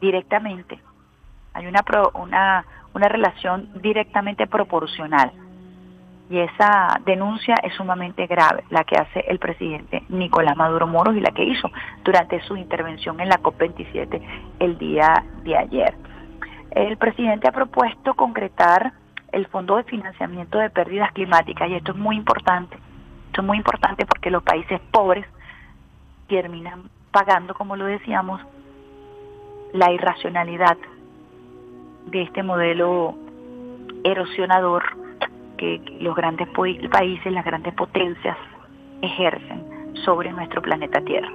directamente. Hay una, una, una relación directamente proporcional. Y esa denuncia es sumamente grave, la que hace el presidente Nicolás Maduro Moros y la que hizo durante su intervención en la COP27 el día de ayer. El presidente ha propuesto concretar el Fondo de Financiamiento de Pérdidas Climáticas y esto es muy importante. Esto es muy importante porque los países pobres terminan pagando, como lo decíamos, la irracionalidad de este modelo erosionador que los grandes países, las grandes potencias ejercen sobre nuestro planeta Tierra.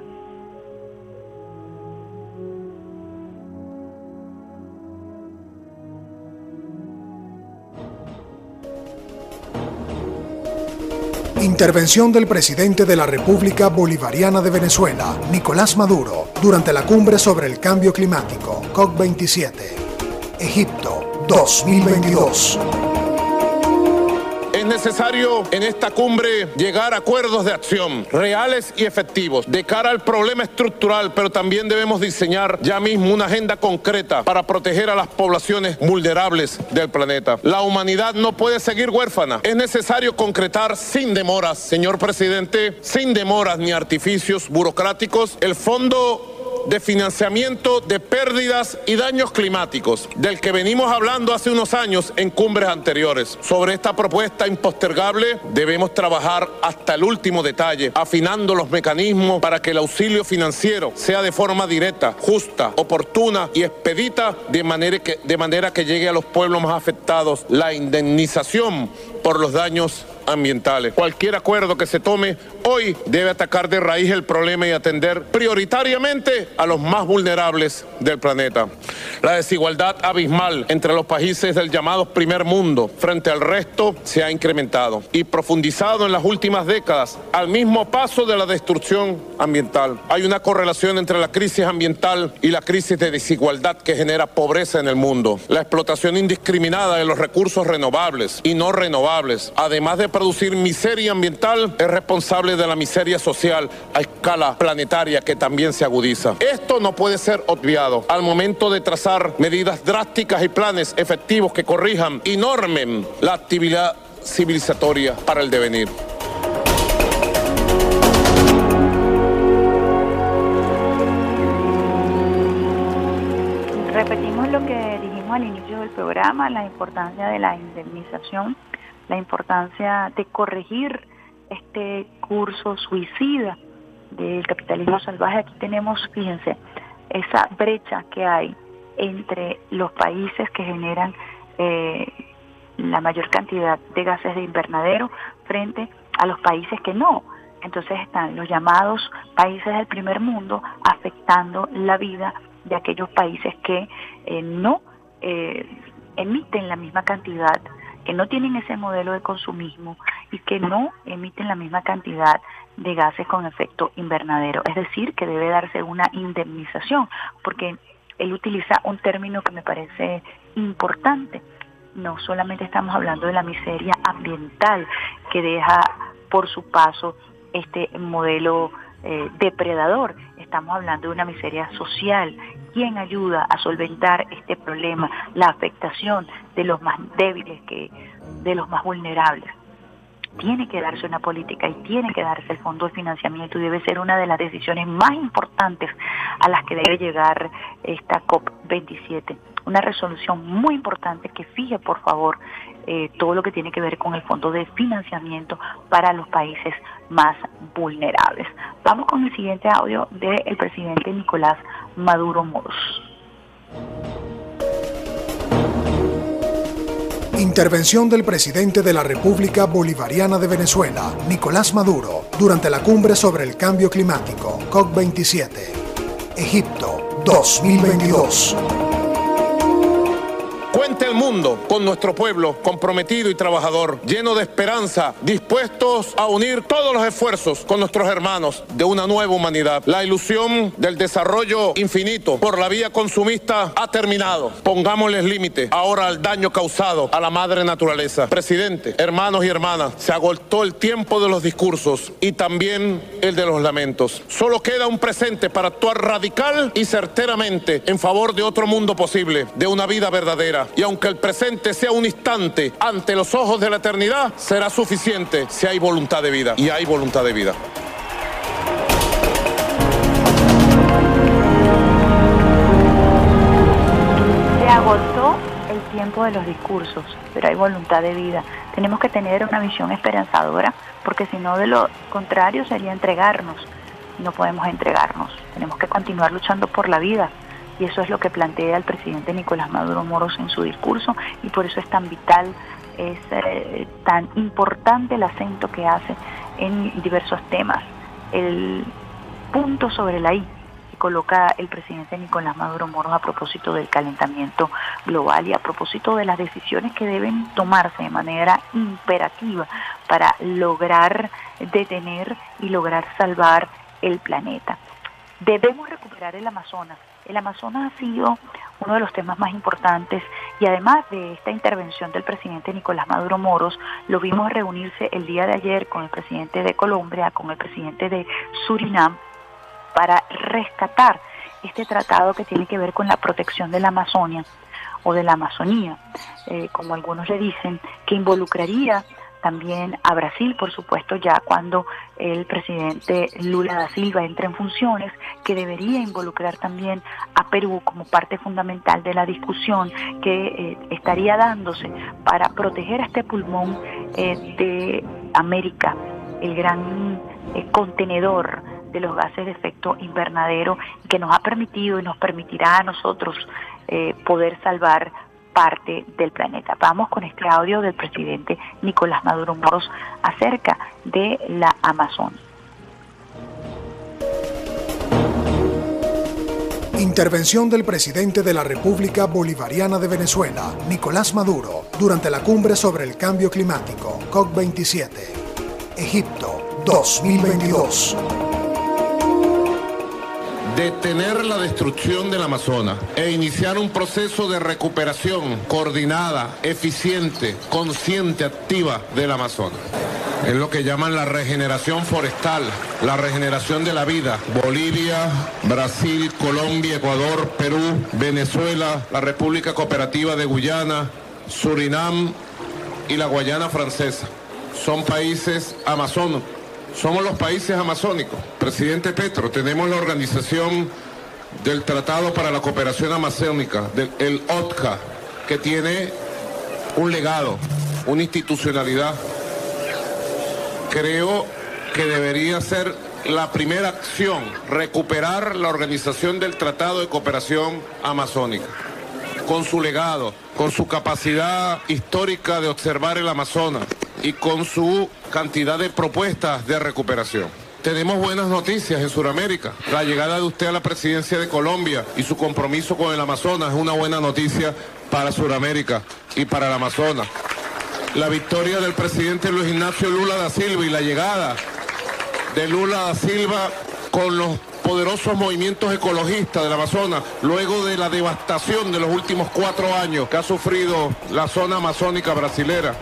Intervención del presidente de la República Bolivariana de Venezuela, Nicolás Maduro, durante la cumbre sobre el cambio climático, COP27, Egipto 2022. Es necesario en esta cumbre llegar a acuerdos de acción reales y efectivos de cara al problema estructural, pero también debemos diseñar ya mismo una agenda concreta para proteger a las poblaciones vulnerables del planeta. La humanidad no puede seguir huérfana. Es necesario concretar sin demoras, señor presidente, sin demoras ni artificios burocráticos, el fondo de financiamiento de pérdidas y daños climáticos, del que venimos hablando hace unos años en cumbres anteriores. Sobre esta propuesta impostergable debemos trabajar hasta el último detalle, afinando los mecanismos para que el auxilio financiero sea de forma directa, justa, oportuna y expedita, de manera que, de manera que llegue a los pueblos más afectados la indemnización por los daños ambientales. Cualquier acuerdo que se tome hoy debe atacar de raíz el problema y atender prioritariamente a los más vulnerables del planeta. La desigualdad abismal entre los países del llamado primer mundo frente al resto se ha incrementado y profundizado en las últimas décadas al mismo paso de la destrucción ambiental. Hay una correlación entre la crisis ambiental y la crisis de desigualdad que genera pobreza en el mundo. La explotación indiscriminada de los recursos renovables y no renovables, además de producir miseria ambiental, es responsable de la miseria social a escala planetaria que también se agudiza. Esto no puede ser obviado al momento de trazar medidas drásticas y planes efectivos que corrijan y normen la actividad civilizatoria para el devenir. Repetimos lo que dijimos al inicio del programa, la importancia de la indemnización la importancia de corregir este curso suicida del capitalismo salvaje, aquí tenemos, fíjense, esa brecha que hay entre los países que generan eh, la mayor cantidad de gases de invernadero frente a los países que no. Entonces están los llamados países del primer mundo afectando la vida de aquellos países que eh, no eh, emiten la misma cantidad, que no tienen ese modelo de consumismo y que no emiten la misma cantidad de gases con efecto invernadero. Es decir, que debe darse una indemnización, porque él utiliza un término que me parece importante. No solamente estamos hablando de la miseria ambiental que deja por su paso este modelo eh, depredador, estamos hablando de una miseria social. ¿Quién ayuda a solventar este problema, la afectación de los más débiles, que, de los más vulnerables? tiene que darse una política y tiene que darse el fondo de financiamiento y debe ser una de las decisiones más importantes a las que debe llegar esta COP27. Una resolución muy importante que fije, por favor, eh, todo lo que tiene que ver con el fondo de financiamiento para los países más vulnerables. Vamos con el siguiente audio del presidente Nicolás Maduro Moros. Intervención del presidente de la República Bolivariana de Venezuela, Nicolás Maduro, durante la cumbre sobre el cambio climático, COP27. Egipto, 2022. Cuente el mundo con nuestro pueblo comprometido y trabajador, lleno de esperanza, dispuestos a unir todos los esfuerzos con nuestros hermanos de una nueva humanidad. La ilusión del desarrollo infinito por la vía consumista ha terminado. Pongámosles límite ahora al daño causado a la madre naturaleza. Presidente, hermanos y hermanas, se agotó el tiempo de los discursos y también el de los lamentos. Solo queda un presente para actuar radical y certeramente en favor de otro mundo posible, de una vida verdadera y aunque el presente sea un instante ante los ojos de la eternidad, será suficiente si hay voluntad de vida. Y hay voluntad de vida. Se agotó el tiempo de los discursos, pero hay voluntad de vida. Tenemos que tener una visión esperanzadora, porque si no, de lo contrario sería entregarnos. No podemos entregarnos. Tenemos que continuar luchando por la vida, y eso es lo que plantea el presidente Nicolás Maduro Moros en su discurso y por eso es tan vital, es eh, tan importante el acento que hace en diversos temas. El punto sobre la I que coloca el presidente Nicolás Maduro Moros a propósito del calentamiento global y a propósito de las decisiones que deben tomarse de manera imperativa para lograr detener y lograr salvar el planeta. Debemos recuperar el Amazonas, el Amazonas ha sido uno de los temas más importantes y además de esta intervención del presidente Nicolás Maduro Moros, lo vimos reunirse el día de ayer con el presidente de Colombia, con el presidente de Surinam, para rescatar este tratado que tiene que ver con la protección de la Amazonia o de la Amazonía, eh, como algunos le dicen, que involucraría también a Brasil, por supuesto, ya cuando el presidente Lula da Silva entre en funciones, que debería involucrar también a Perú como parte fundamental de la discusión que eh, estaría dándose para proteger a este pulmón eh, de América, el gran eh, contenedor de los gases de efecto invernadero que nos ha permitido y nos permitirá a nosotros poder salvar parte del planeta. Vamos con este audio del presidente Nicolás Maduro Moros acerca de la Amazonia. Intervención del presidente de la República Bolivariana de Venezuela, Nicolás Maduro, durante la cumbre sobre el cambio climático, COP27. Egipto, 2022 detener la destrucción del Amazonas e iniciar un proceso de recuperación coordinada, eficiente, consciente, activa del Amazonas. Es lo que llaman la regeneración forestal, la regeneración de la vida. Bolivia, Brasil, Colombia, Ecuador, Perú, Venezuela, la República Cooperativa de Guyana, Surinam y la Guayana Francesa. Son países amazónicos somos los países amazónicos. Presidente Petro, tenemos la organización del Tratado para la Cooperación Amazónica, del, el OTCA, que tiene un legado, una institucionalidad. Creo que debería ser la primera acción, recuperar la organización del Tratado de Cooperación Amazónica, con su legado, con su capacidad histórica de observar el Amazonas y con su cantidad de propuestas de recuperación. Tenemos buenas noticias en Sudamérica. La llegada de usted a la presidencia de Colombia y su compromiso con el Amazonas es una buena noticia para Sudamérica y para el Amazonas. La victoria del presidente Luis Ignacio Lula da Silva y la llegada de Lula da Silva con los poderosos movimientos ecologistas del Amazonas, luego de la devastación de los últimos cuatro años que ha sufrido la zona amazónica brasilera.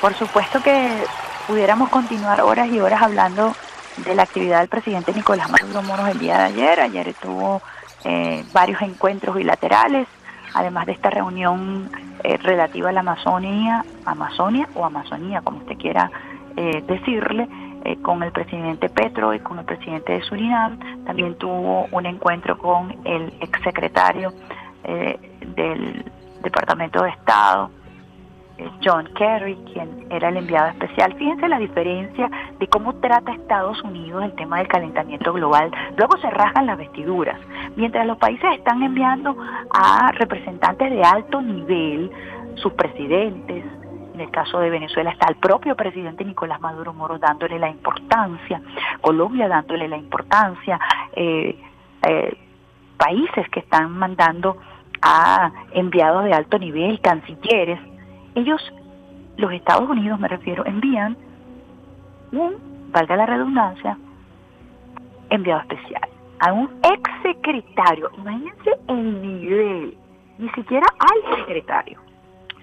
Por supuesto que pudiéramos continuar horas y horas hablando de la actividad del presidente Nicolás Maduro Moros el día de ayer. Ayer tuvo eh, varios encuentros bilaterales, además de esta reunión eh, relativa a la Amazonía, Amazonia o Amazonía, como usted quiera eh, decirle, con el presidente Petro y con el presidente de Surinam. También tuvo un encuentro con el exsecretario del Departamento de Estado, John Kerry, quien era el enviado especial. Fíjense la diferencia de cómo trata Estados Unidos el tema del calentamiento global. Luego se rasgan las vestiduras. Mientras los países están enviando a representantes de alto nivel, sus presidentes, en el caso de Venezuela está el propio presidente Nicolás Maduro Moro dándole la importancia, Colombia dándole la importancia, eh, eh, países que están mandando a enviados de alto nivel, cancilleres, ellos, los Estados Unidos me refiero, envían un, valga la redundancia, enviado especial a un ex secretario. Imagínense el nivel, ni siquiera al secretario.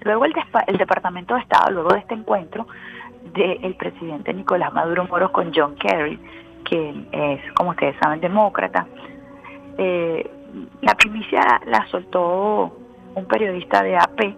Luego el, el Departamento de Estado, luego de este encuentro del presidente Nicolás Maduro Moros con John Kerry, que es, como ustedes saben, demócrata, eh, la primicia la soltó un periodista de AP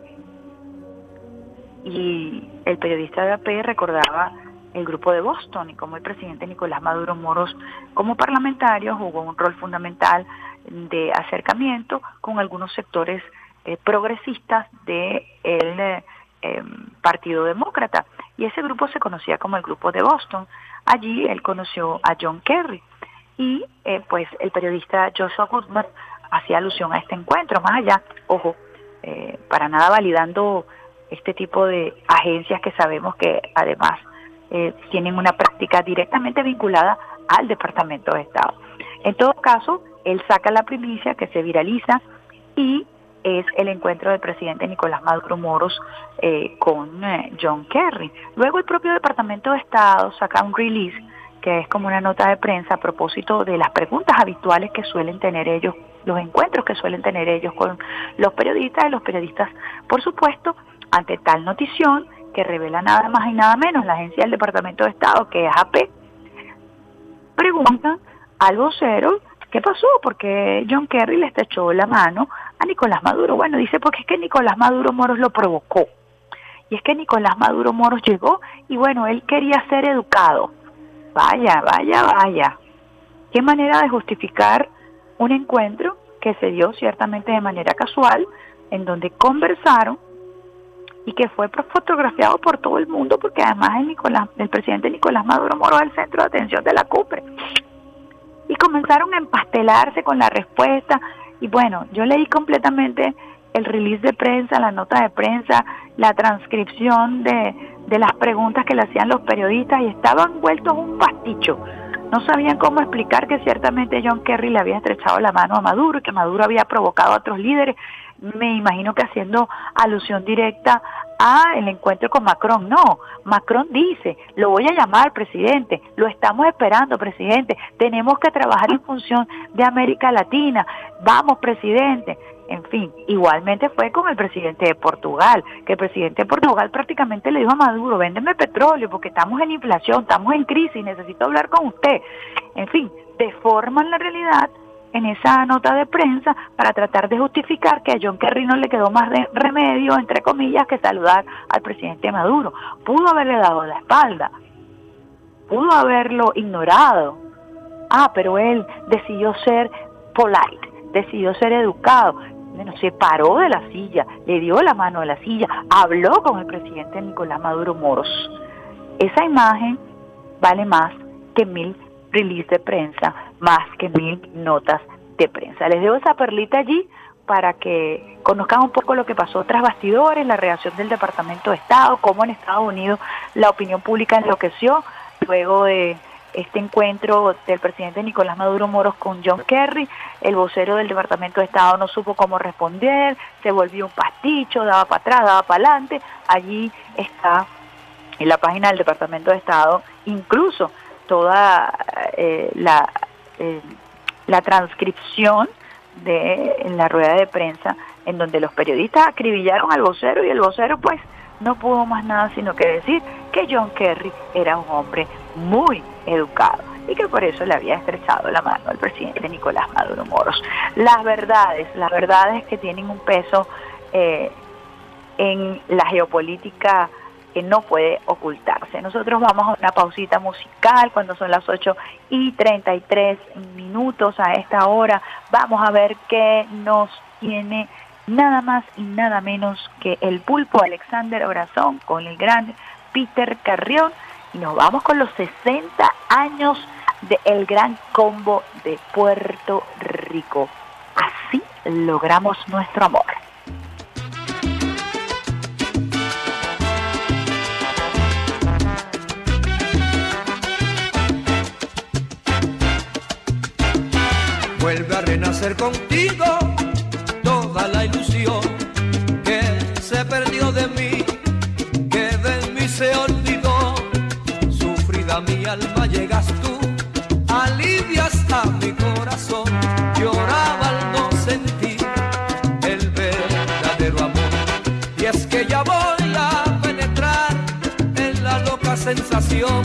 y el periodista de AP recordaba el grupo de Boston y cómo el presidente Nicolás Maduro Moros como parlamentario jugó un rol fundamental de acercamiento con algunos sectores eh, progresistas del de eh, Partido Demócrata y ese grupo se conocía como el grupo de Boston. Allí él conoció a John Kerry y eh, pues el periodista Joshua Goodman hacía alusión a este encuentro, más allá, ojo, para nada validando este tipo de agencias que sabemos que además eh, tienen una práctica directamente vinculada al Departamento de Estado. En todo caso, él saca la primicia que se viraliza y es el encuentro del presidente Nicolás Maduro Moros eh, con eh, John Kerry. Luego el propio Departamento de Estado saca un release que es como una nota de prensa a propósito de las preguntas habituales que suelen tener ellos, los encuentros que suelen tener ellos con los periodistas y los periodistas, por supuesto, ante tal notición que revela nada más y nada menos la agencia del Departamento de Estado, que es AP, preguntan al vocero qué pasó, porque John Kerry le estrechó la mano a Nicolás Maduro. Bueno, dice porque es que Nicolás Maduro Moros lo provocó. Y es que Nicolás Maduro Moros llegó y bueno, él quería ser educado. Vaya, vaya, vaya. Qué manera de justificar un encuentro que se dio ciertamente de manera casual, en donde conversaron y que fue fotografiado por todo el mundo porque además el, Nicolás, el presidente Nicolás Maduro Moro es el centro de atención de la cumbre. Y comenzaron a empastelarse con la respuesta y bueno, yo leí completamente el release de prensa, la nota de prensa, la transcripción de, de las preguntas que le hacían los periodistas y estaban vueltos un pasticho. No sabían cómo explicar que ciertamente John Kerry le había estrechado la mano a Maduro que Maduro había provocado a otros líderes me imagino que haciendo alusión directa a el encuentro con Macron. No, Macron dice, lo voy a llamar, presidente, lo estamos esperando, presidente, tenemos que trabajar en función de América Latina, vamos, presidente. En fin, igualmente fue con el presidente de Portugal, que el presidente de Portugal prácticamente le dijo a Maduro, véndeme petróleo porque estamos en inflación, estamos en crisis, necesito hablar con usted. En fin, deforman la realidad en esa nota de prensa para tratar de justificar que a John Kerry no le quedó más remedio, entre comillas, que saludar al presidente Maduro. Pudo haberle dado la espalda, pudo haberlo ignorado. Ah, pero él decidió ser polite, decidió ser educado. bueno, se paró de la silla, le dio la mano a la silla, habló con el presidente Nicolás Maduro Moros. Esa imagen vale más que mil release de prensa, más que mil notas de prensa. Les dejo esa perlita allí para que conozcan un poco lo que pasó tras bastidores, la reacción del Departamento de Estado, cómo en Estados Unidos la opinión pública enloqueció luego de este encuentro del presidente Nicolás Maduro Moros con John Kerry, el vocero del Departamento de Estado no supo cómo responder, se volvió un pasticho, daba para atrás, daba para adelante, allí está en la página del Departamento de Estado, incluso toda eh, la, eh, la transcripción de en la rueda de prensa en donde los periodistas acribillaron al vocero y el vocero pues no pudo más nada sino que decir que John Kerry era un hombre muy educado y que por eso le había estrechado la mano al presidente Nicolás Maduro Moros. Las verdades, las verdades que tienen un peso eh, en la geopolítica no puede ocultarse. Nosotros vamos a una pausita musical cuando son las 8 y 33 minutos a esta hora. Vamos a ver qué nos tiene nada más y nada menos que el pulpo Alexander Orazón con el gran Peter Carrión y nos vamos con los 60 años del gran combo de Puerto Rico. Así logramos nuestro amor. Vuelve a renacer contigo toda la ilusión que se perdió de mí, que de mí se olvidó. Sufrida mi alma llegas tú, alivias a mi corazón. Lloraba al no sentir el verdadero amor. Y es que ya voy a penetrar en la loca sensación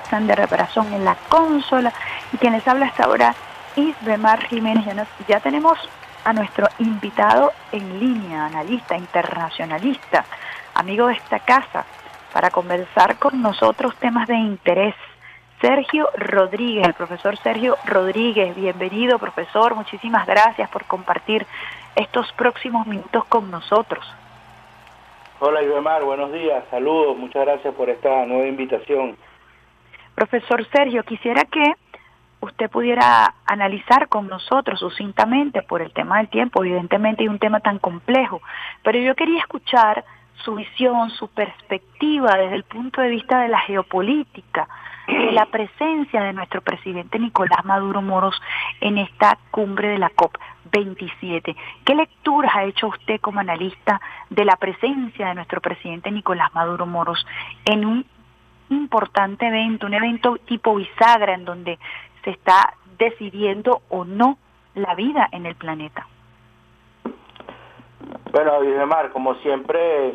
Alexander Reparación en la consola y quien les habla hasta ahora, Isbemar Jiménez. Ya, ya tenemos a nuestro invitado en línea, analista, internacionalista, amigo de esta casa, para conversar con nosotros temas de interés. Sergio Rodríguez, el profesor Sergio Rodríguez, bienvenido profesor, muchísimas gracias por compartir estos próximos minutos con nosotros. Hola Ibemar, buenos días, saludos, muchas gracias por esta nueva invitación. Profesor Sergio, quisiera que usted pudiera analizar con nosotros sucintamente por el tema del tiempo, evidentemente hay un tema tan complejo, pero yo quería escuchar su visión, su perspectiva desde el punto de vista de la geopolítica, de la presencia de nuestro presidente Nicolás Maduro Moros en esta cumbre de la COP27. ¿Qué lecturas ha hecho usted como analista de la presencia de nuestro presidente Nicolás Maduro Moros en un importante evento, un evento tipo bisagra en donde se está decidiendo o no la vida en el planeta? Bueno, Ibemar, como siempre,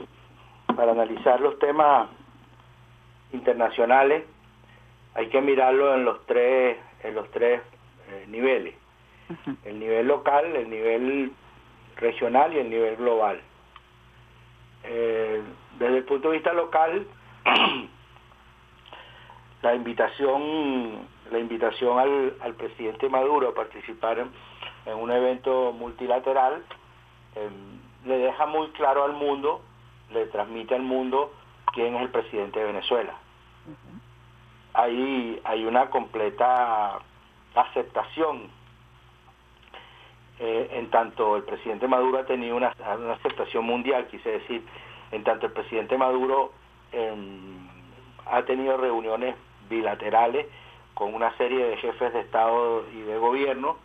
para analizar los temas internacionales, hay que mirarlo en los tres, en los tres eh, niveles. El nivel local, el nivel regional y el nivel global. Eh, desde el punto de vista local, la invitación, la invitación al, al presidente Maduro a participar en, en un evento multilateral eh, le deja muy claro al mundo, le transmite al mundo quién es el presidente de Venezuela. Hay, hay una completa aceptación eh, en tanto el presidente Maduro ha tenido una, una aceptación mundial, quise decir, en tanto el presidente Maduro eh, ha tenido reuniones bilaterales con una serie de jefes de Estado y de gobierno,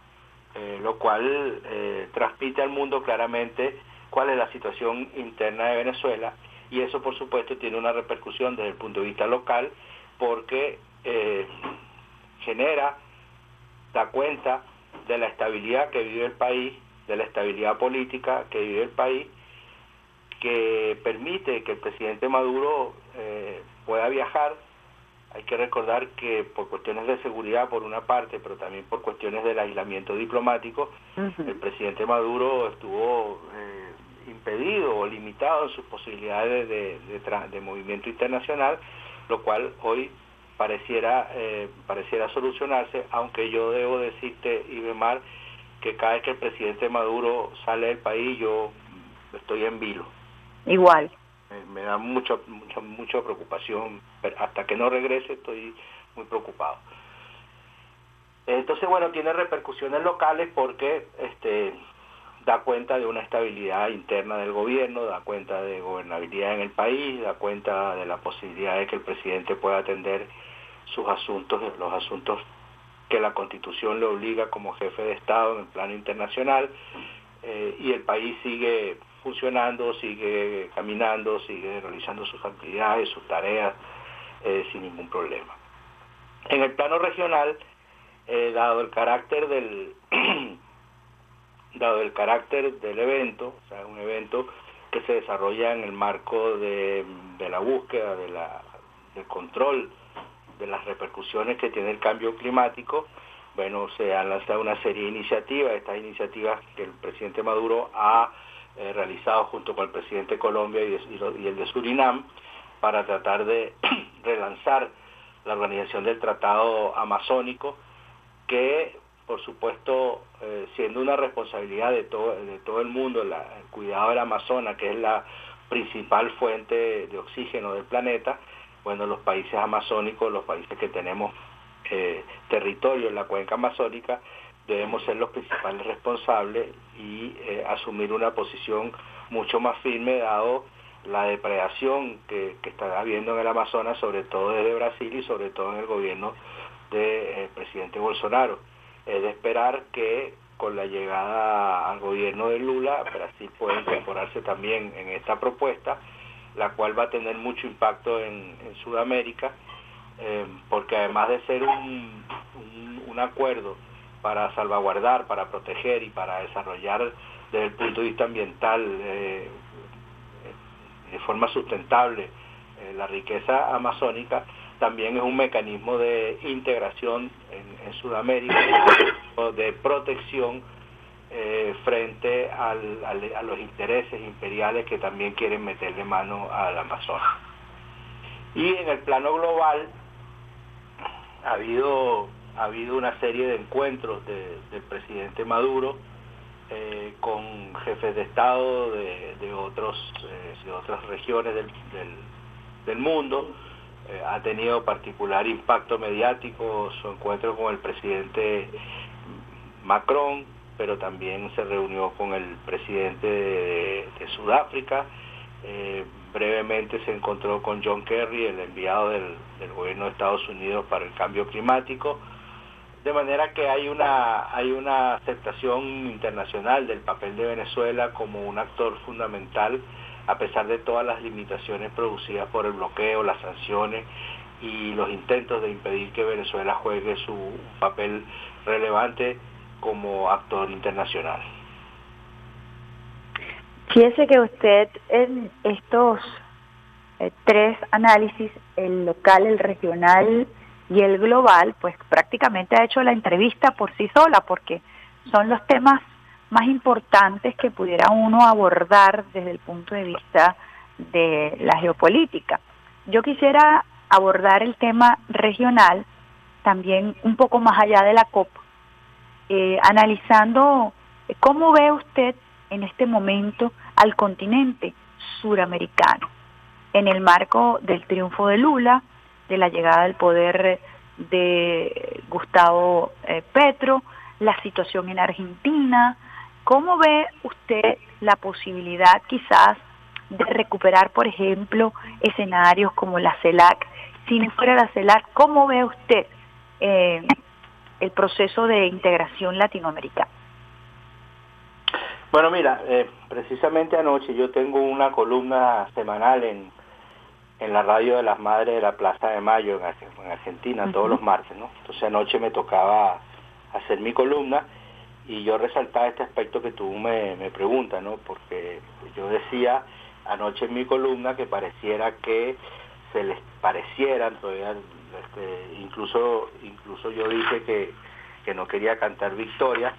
eh, lo cual eh, transmite al mundo claramente cuál es la situación interna de Venezuela y eso por supuesto tiene una repercusión desde el punto de vista local porque eh, genera, da cuenta de la estabilidad que vive el país, de la estabilidad política que vive el país, que permite que el presidente Maduro eh, pueda viajar. Hay que recordar que por cuestiones de seguridad, por una parte, pero también por cuestiones del aislamiento diplomático, el presidente Maduro estuvo eh, impedido o limitado en sus posibilidades de, de, movimiento internacional, lo cual hoy pareciera eh, pareciera solucionarse, aunque yo debo decirte, Ibemar, que cada vez que el presidente Maduro sale del país yo estoy en vilo. Igual. Me, da mucho, mucha, mucha preocupación. Hasta que no regrese estoy muy preocupado. Entonces, bueno, tiene repercusiones locales porque este da cuenta de una estabilidad interna del gobierno, da cuenta de gobernabilidad en el país, da cuenta de la posibilidad de que el presidente pueda atender sus asuntos, los asuntos que la Constitución le obliga como jefe de Estado en el plano internacional, eh, y el país sigue funcionando, sigue caminando, sigue realizando sus actividades, sus tareas, eh, sin ningún problema. En el plano regional, eh, dado el carácter del dado el carácter del evento, o sea, un evento que se desarrolla en el marco de, de la búsqueda de la, del control de las repercusiones que tiene el cambio climático, bueno, se han lanzado una serie de iniciativas, estas iniciativas que el presidente Maduro ha eh, realizado junto con el presidente de Colombia y, el de Surinam para tratar de relanzar la organización del Tratado Amazónico, que por supuesto, eh, siendo una responsabilidad de todo, de todo el mundo, la- el cuidado del Amazonas, que es la principal fuente de oxígeno del planeta, bueno, los países amazónicos, los países que tenemos eh, territorio en la cuenca amazónica, debemos ser los principales responsables y eh, asumir una posición mucho más firme dado la depredación que, está habiendo en el Amazonas, sobre todo desde Brasil y sobre todo en el gobierno del presidente Bolsonaro. Es de esperar que con la llegada al gobierno de Lula, Brasil pueda incorporarse también en esta propuesta, la cual va a tener mucho impacto en, Sudamérica, eh, porque además de ser un, acuerdo para salvaguardar, para proteger y para desarrollar desde el punto de vista ambiental eh, de forma sustentable eh, la riqueza amazónica, también es un mecanismo de integración en, Sudamérica, de protección eh, frente a los intereses imperiales que también quieren meterle mano al Amazonas. Y en el plano global ha habido, ha habido una serie de encuentros del presidente Maduro eh, con jefes de Estado de, otros, eh, de otras regiones del, del mundo, eh, ha tenido particular impacto mediático su encuentro con el presidente Macron, pero también se reunió con el presidente de, Sudáfrica, brevemente se encontró con John Kerry, el enviado del, gobierno de Estados Unidos para el cambio climático, de manera que hay una, hay una aceptación internacional del papel de Venezuela como un actor fundamental a pesar de todas las limitaciones producidas por el bloqueo, las sanciones y los intentos de impedir que Venezuela juegue su papel relevante como actor internacional. Fíjese que usted en estos eh, tres análisis, el local, el regional y el global, pues prácticamente ha hecho la entrevista por sí sola, porque son los temas más importantes que pudiera uno abordar desde el punto de vista de la geopolítica. Yo quisiera abordar el tema regional también un poco más allá de la COP, eh, analizando cómo ve usted en este momento al continente suramericano en el marco del triunfo de Lula, de la llegada del poder de Gustavo eh, Petro, la situación en Argentina, ¿Cómo ve usted la posibilidad quizás de recuperar, por ejemplo, escenarios como la CELAC? Si no fuera la CELAC, ¿cómo ve usted eh, el proceso de integración latinoamericana? Bueno, mira, eh, precisamente anoche yo tengo una columna semanal en, en la radio de las Madres de la Plaza de Mayo en, Argentina, todos los martes, ¿no? Entonces anoche me tocaba hacer mi columna y yo resaltaba este aspecto que tú me, me preguntas, ¿no? Porque yo decía anoche en mi columna que pareciera que se les parecieran todavía, este, incluso, incluso yo dije que, que no quería cantar victoria,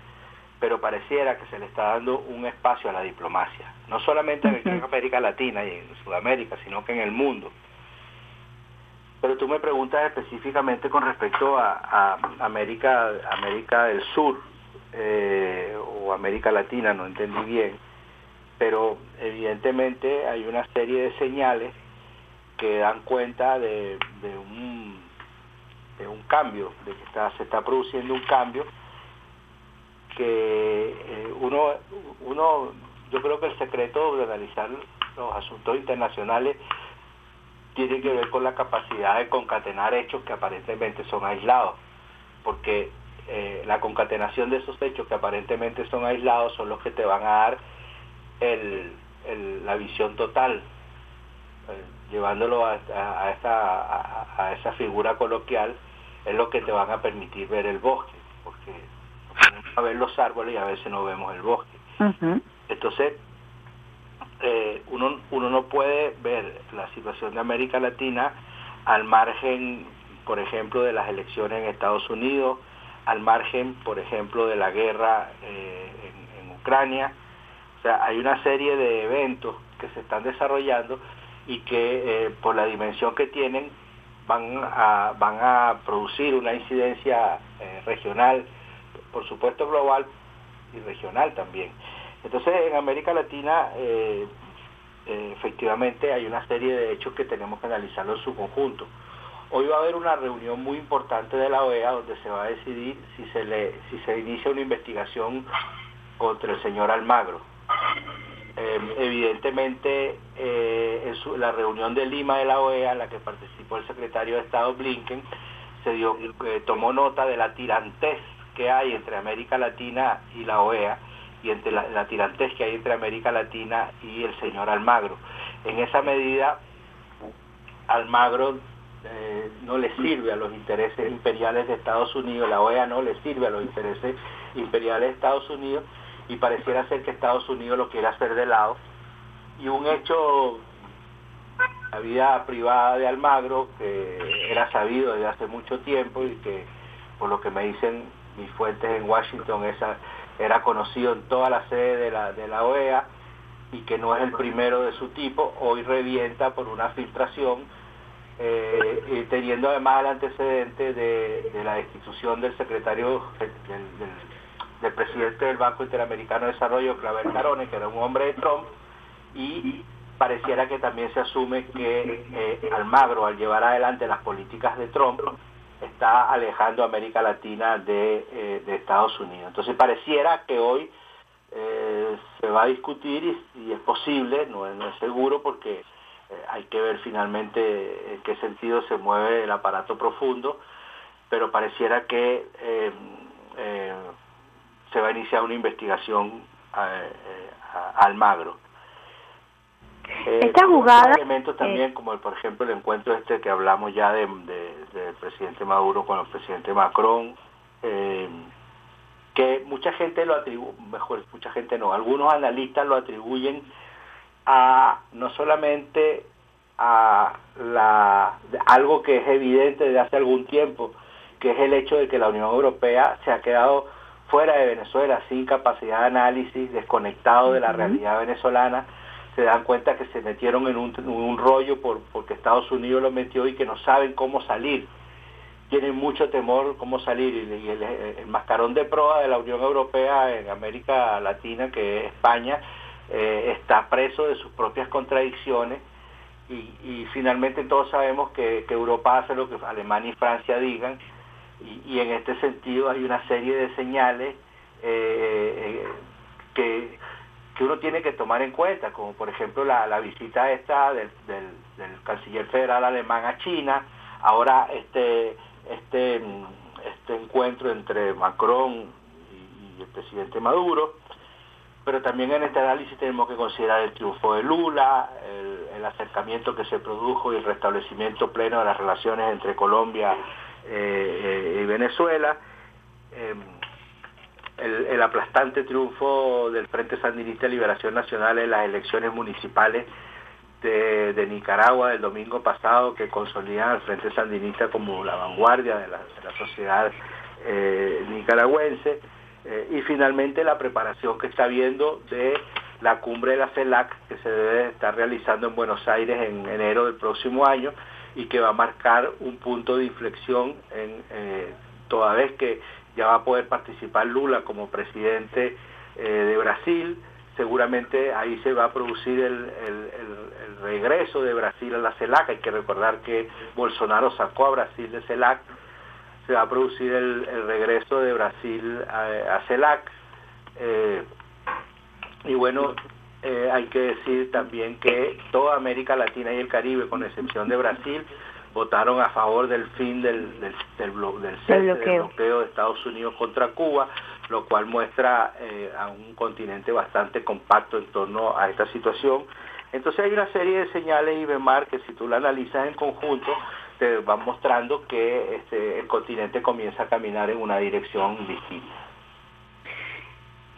pero pareciera que se le está dando un espacio a la diplomacia, no solamente en América Latina y en Sudamérica, sino que en el mundo. Pero tú me preguntas específicamente con respecto a, a América, América del Sur, eh, o América Latina, no entendí bien, pero evidentemente hay una serie de señales que dan cuenta de, un, de un cambio, de que está, se está produciendo un cambio que eh, uno, uno, yo creo que el secreto de analizar los asuntos internacionales tiene que ver con la capacidad de concatenar hechos que aparentemente son aislados, porque eh, la concatenación de esos hechos que aparentemente son aislados son los que te van a dar el, la visión total, eh, llevándolo a, esa, a, esa figura coloquial, es lo que te van a permitir ver el bosque, porque a ver los árboles y a veces no vemos el bosque. Entonces, eh, uno, uno no puede ver la situación de América Latina al margen, por ejemplo, de las elecciones en Estados Unidos, al margen, por ejemplo, de la guerra eh, en, Ucrania. O sea, hay una serie de eventos que se están desarrollando y que eh, por la dimensión que tienen van a, van a producir una incidencia eh, regional, por supuesto global y regional también. Entonces, en América Latina, efectivamente, hay una serie de hechos que tenemos que analizarlo en su conjunto. Hoy va a haber una reunión muy importante de la OEA donde se va a decidir si se le si se inicia una investigación contra el señor Almagro. Em, evidentemente, eh, en la reunión de Lima de la OEA, en la que participó el secretario de Estado Blinken, se dio, eh, tomó nota de la tirantez que hay entre América Latina y la OEA y entre la, la que hay entre América Latina y el señor Almagro. En esa medida, Almagro eh, no le sirve a los intereses imperiales de Estados Unidos, la OEA no le sirve a los intereses imperiales de Estados Unidos y pareciera ser que Estados Unidos lo quiere hacer de lado. Y un hecho, la vida privada de Almagro, que era sabido desde hace mucho tiempo y que por lo que me dicen mis fuentes en Washington, esa, era conocido en toda la sede de la, de la OEA y que no es el primero de su tipo, hoy revienta por una filtración eh, teniendo además el antecedente de, la destitución del secretario, del, presidente del Banco Interamericano de Desarrollo, Claver Carone, que era un hombre de Trump, y pareciera que también se asume que eh, Almagro, al llevar adelante las políticas de Trump, está alejando a América Latina de, eh, Estados Unidos. Entonces pareciera que hoy se va a discutir y, es posible, no es seguro porque eh, hay que ver finalmente en qué sentido se mueve el aparato profundo, pero pareciera que eh, eh, se va a iniciar una investigación al magro. Esta jugada... elementos también, como por ejemplo el encuentro este que hablamos ya del presidente Maduro con el presidente Macron, que mucha gente lo atribuye, mejor, mucha gente no, algunos analistas lo atribuyen a no solamente a la, algo que es evidente desde hace algún tiempo, que es el hecho de que la Unión Europea se ha quedado fuera de Venezuela, sin capacidad de análisis, desconectado de la realidad venezolana, se dan cuenta que se metieron en un, rollo por, porque Estados Unidos lo metió y que no saben cómo salir. Tienen mucho temor cómo salir. Y el, el mascarón de proa de la Unión Europea en América Latina, que es España, eh, está preso de sus propias contradicciones. Y, finalmente todos sabemos que, Europa hace lo que Alemania y Francia digan. Y, en este sentido hay una serie de señales eh, eh, que, que, uno tiene que tomar en cuenta, como por ejemplo la, visita esta del, canciller federal alemán a China, ahora este, este, este encuentro entre Macron y el presidente Maduro, pero también en este análisis tenemos que considerar el triunfo de Lula, el, acercamiento que se produjo y el restablecimiento pleno de las relaciones entre Colombia eh, eh, y Venezuela, em, el, aplastante triunfo del Frente Sandinista de Liberación Nacional en las elecciones municipales de, Nicaragua del domingo pasado que consolidan al Frente Sandinista como la vanguardia de la, sociedad eh, nicaragüense. Eh, y finalmente la preparación que está viendo de la cumbre de la CELAC que se debe estar realizando en Buenos Aires en enero del próximo año y que va a marcar un punto de inflexión en eh, toda vez que ya va a poder participar Lula como presidente eh, de Brasil, seguramente ahí se va a producir el, el, regreso de Brasil a la CELAC, hay que recordar que Bolsonaro sacó a Brasil de CELAC. Se va a producir el, regreso de Brasil a, CELAC. Eh, y bueno, eh, hay que decir también que toda América Latina y el Caribe, con excepción de Brasil, votaron a favor del fin del, del, del, bloqueo. de Estados Unidos contra Cuba, lo cual muestra eh, a un continente bastante compacto en torno a esta situación. Entonces hay una serie de señales, Ibemar, que si tú la analizas en conjunto, te van mostrando que este, el continente comienza a caminar en una dirección distinta.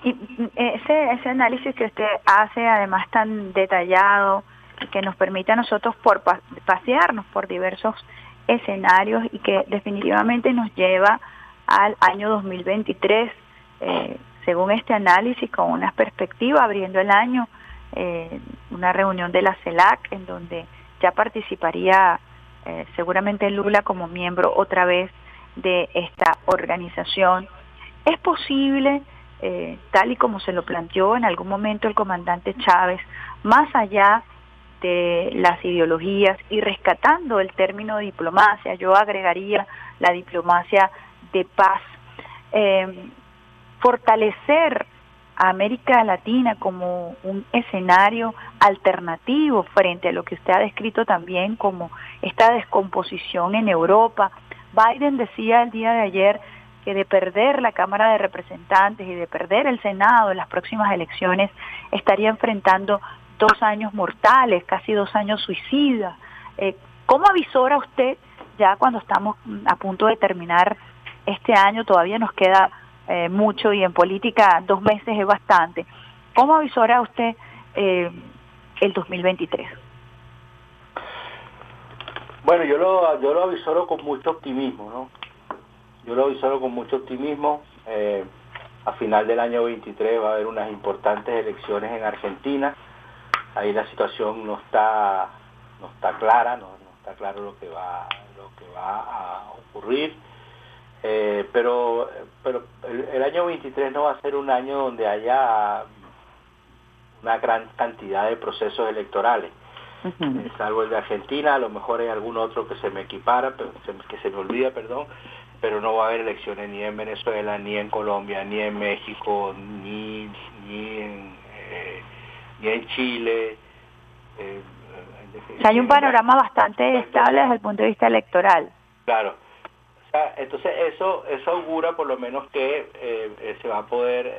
Y ese, ese análisis que usted hace, además tan detallado, que nos permite a nosotros por pasearnos por diversos escenarios y que definitivamente nos lleva al año 2023, eh, según este análisis, con una perspectiva abriendo el año, eh, una reunión de la CELAC en donde ya participaría eh, seguramente Lula como miembro otra vez de esta organización. Es posible, eh, tal y como se lo planteó en algún momento el comandante Chávez, más allá las ideologías y rescatando el término diplomacia, yo agregaría la diplomacia de paz, eh, fortalecer América Latina como un escenario alternativo frente a lo que usted ha descrito también como esta descomposición en Europa. Biden decía el día de ayer que de perder la Cámara de Representantes y de perder el Senado en las próximas elecciones estaría enfrentando dos años mortales, casi dos años suicidas. Eh, ¿Cómo avisora usted ya cuando estamos a punto de terminar este año, todavía nos queda eh, mucho y en política dos meses es bastante. ¿Cómo avisora usted eh, el 2023? Bueno, yo lo, yo lo avisoro con mucho optimismo, ¿no? Yo lo avisoro con mucho optimismo. A final del año 23 va a haber unas importantes elecciones en Argentina. Ahí la situación no está no está clara, no, está claro lo que va lo que va a ocurrir. Eh, pero pero el, año 23 no va a ser un año donde haya una gran cantidad de procesos electorales. Eh, salvo el de Argentina, a lo mejor hay algún otro que se me equipara, pero, que se me olvida, perdón, pero no va a haber elecciones ni en Venezuela, ni en Colombia, ni en México, ni, ni, en, eh, ni en Chile. Eh, hay un panorama bastante estable desde el punto de vista electoral. Claro. entonces eso eso augura por lo menos que eh, se va a poder,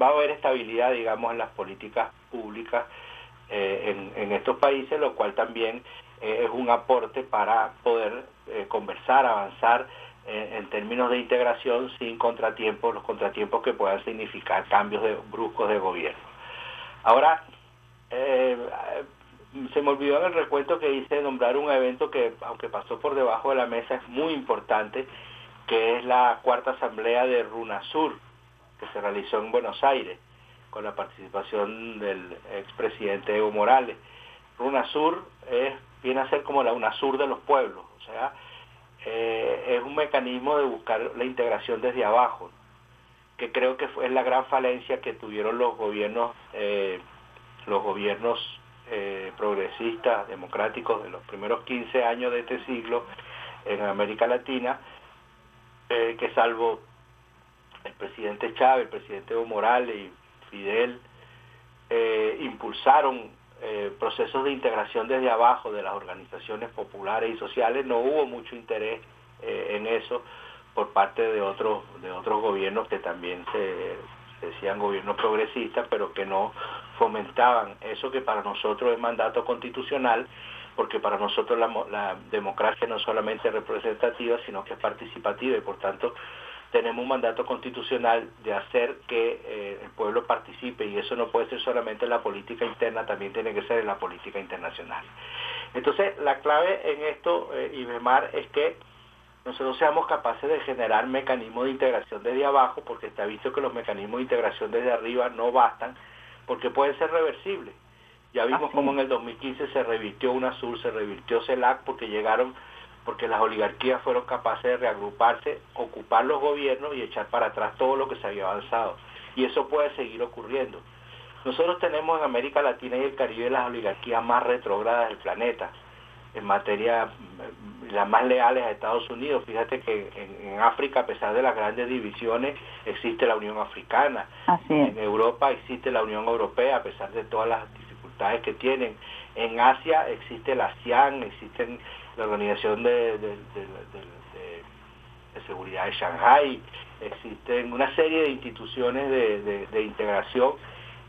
va a haber estabilidad, digamos, en las políticas públicas en, en estos países, lo cual también es un aporte para poder eh, conversar, avanzar eh, en términos de integración sin contratiempos, los contratiempos que puedan significar cambios de, bruscos de gobierno. Ahora, eh, se me olvidó en el recuento que hice nombrar un evento que, aunque pasó por debajo de la mesa, es muy importante, que es la cuarta asamblea de RUNASUR, que se realizó en Buenos Aires, con la participación del expresidente Evo Morales. RUNASUR es, viene a ser como la UNASUR de los pueblos, o sea, eh, es un mecanismo de buscar la integración desde abajo, que creo que fue la gran falencia que tuvieron los gobiernos, eh, los gobiernos eh, progresistas, democráticos de los primeros 15 años de este siglo en América Latina, que salvo el presidente Chávez, el presidente Evo Morales y Fidel, impulsaron eh, procesos de integración desde abajo de las organizaciones populares y sociales, no hubo mucho interés eh, en eso por parte de otros, de otros gobiernos que también se, decían gobiernos progresistas, pero que no fomentaban eso que para nosotros es mandato constitucional, porque para nosotros la, la democracia no solamente es representativa, sino que es participativa y por tanto tenemos un mandato constitucional de hacer que eh, el pueblo participe y eso no puede ser solamente en la política interna, también tiene que ser en la política internacional. Entonces, la clave en esto, eh, Ibemar, es que nosotros seamos capaces de generar mecanismos de integración desde abajo, porque está visto que los mecanismos de integración desde arriba no bastan, porque pueden ser reversibles. Ya vimos cómo en el 2015 se revirtió UNASUR, se revirtió CELAC, porque llegaron porque las oligarquías fueron capaces de reagruparse, ocupar los gobiernos y echar para atrás todo lo que se había avanzado. Y eso puede seguir ocurriendo. Nosotros tenemos en América Latina y el Caribe las oligarquías más retrógradas del planeta, en materia, mm, las más leales a Estados Unidos. Fíjate que en, África, a pesar de las grandes divisiones, existe la Unión Africana. En Europa existe la Unión Europea, a pesar de todas las dificultades que tienen. En Asia existe la ASEAN, existen la Organización de, Seguridad de Shanghai, existen una serie de instituciones de, integración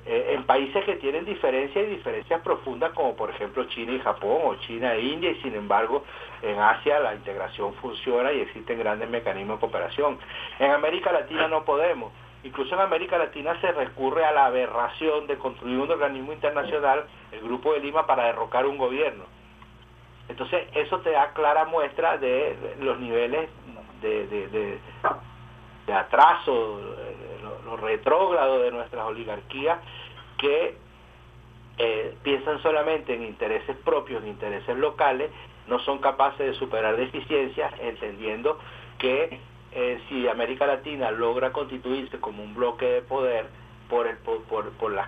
eh, en países que tienen diferencias y diferencias profundas como por ejemplo China y Japón o China e India y sin embargo en Asia la integración funciona y existen grandes mecanismos de cooperación. En América Latina no podemos. Incluso en América Latina se recurre a la aberración de construir un organismo internacional, el Grupo de Lima, para derrocar un gobierno. Entonces, eso te da clara muestra de los niveles de, de, atraso, lo, retrógrado de nuestras oligarquías que eh, piensan solamente en intereses propios, en intereses locales, no son capaces de superar deficiencias, entendiendo que eh, si América Latina logra constituirse como un bloque de poder por, el, por, por, las,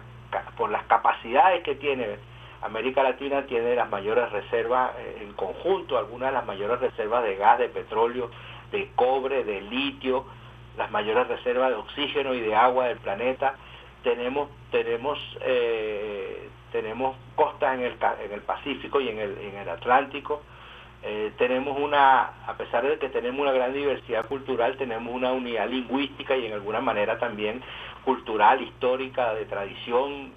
por las capacidades que tiene América Latina tiene las mayores reservas eh, en conjunto, algunas de las mayores reservas de gas, de petróleo, de cobre, de litio, las mayores reservas de oxígeno y de agua del planeta. Tenemos, tenemos, eh, tenemos costas en el, en el Pacífico y en el, en el Atlántico. Eh, tenemos una, a pesar de que tenemos una gran diversidad cultural, tenemos una unidad lingüística y en alguna manera también cultural, histórica, de tradición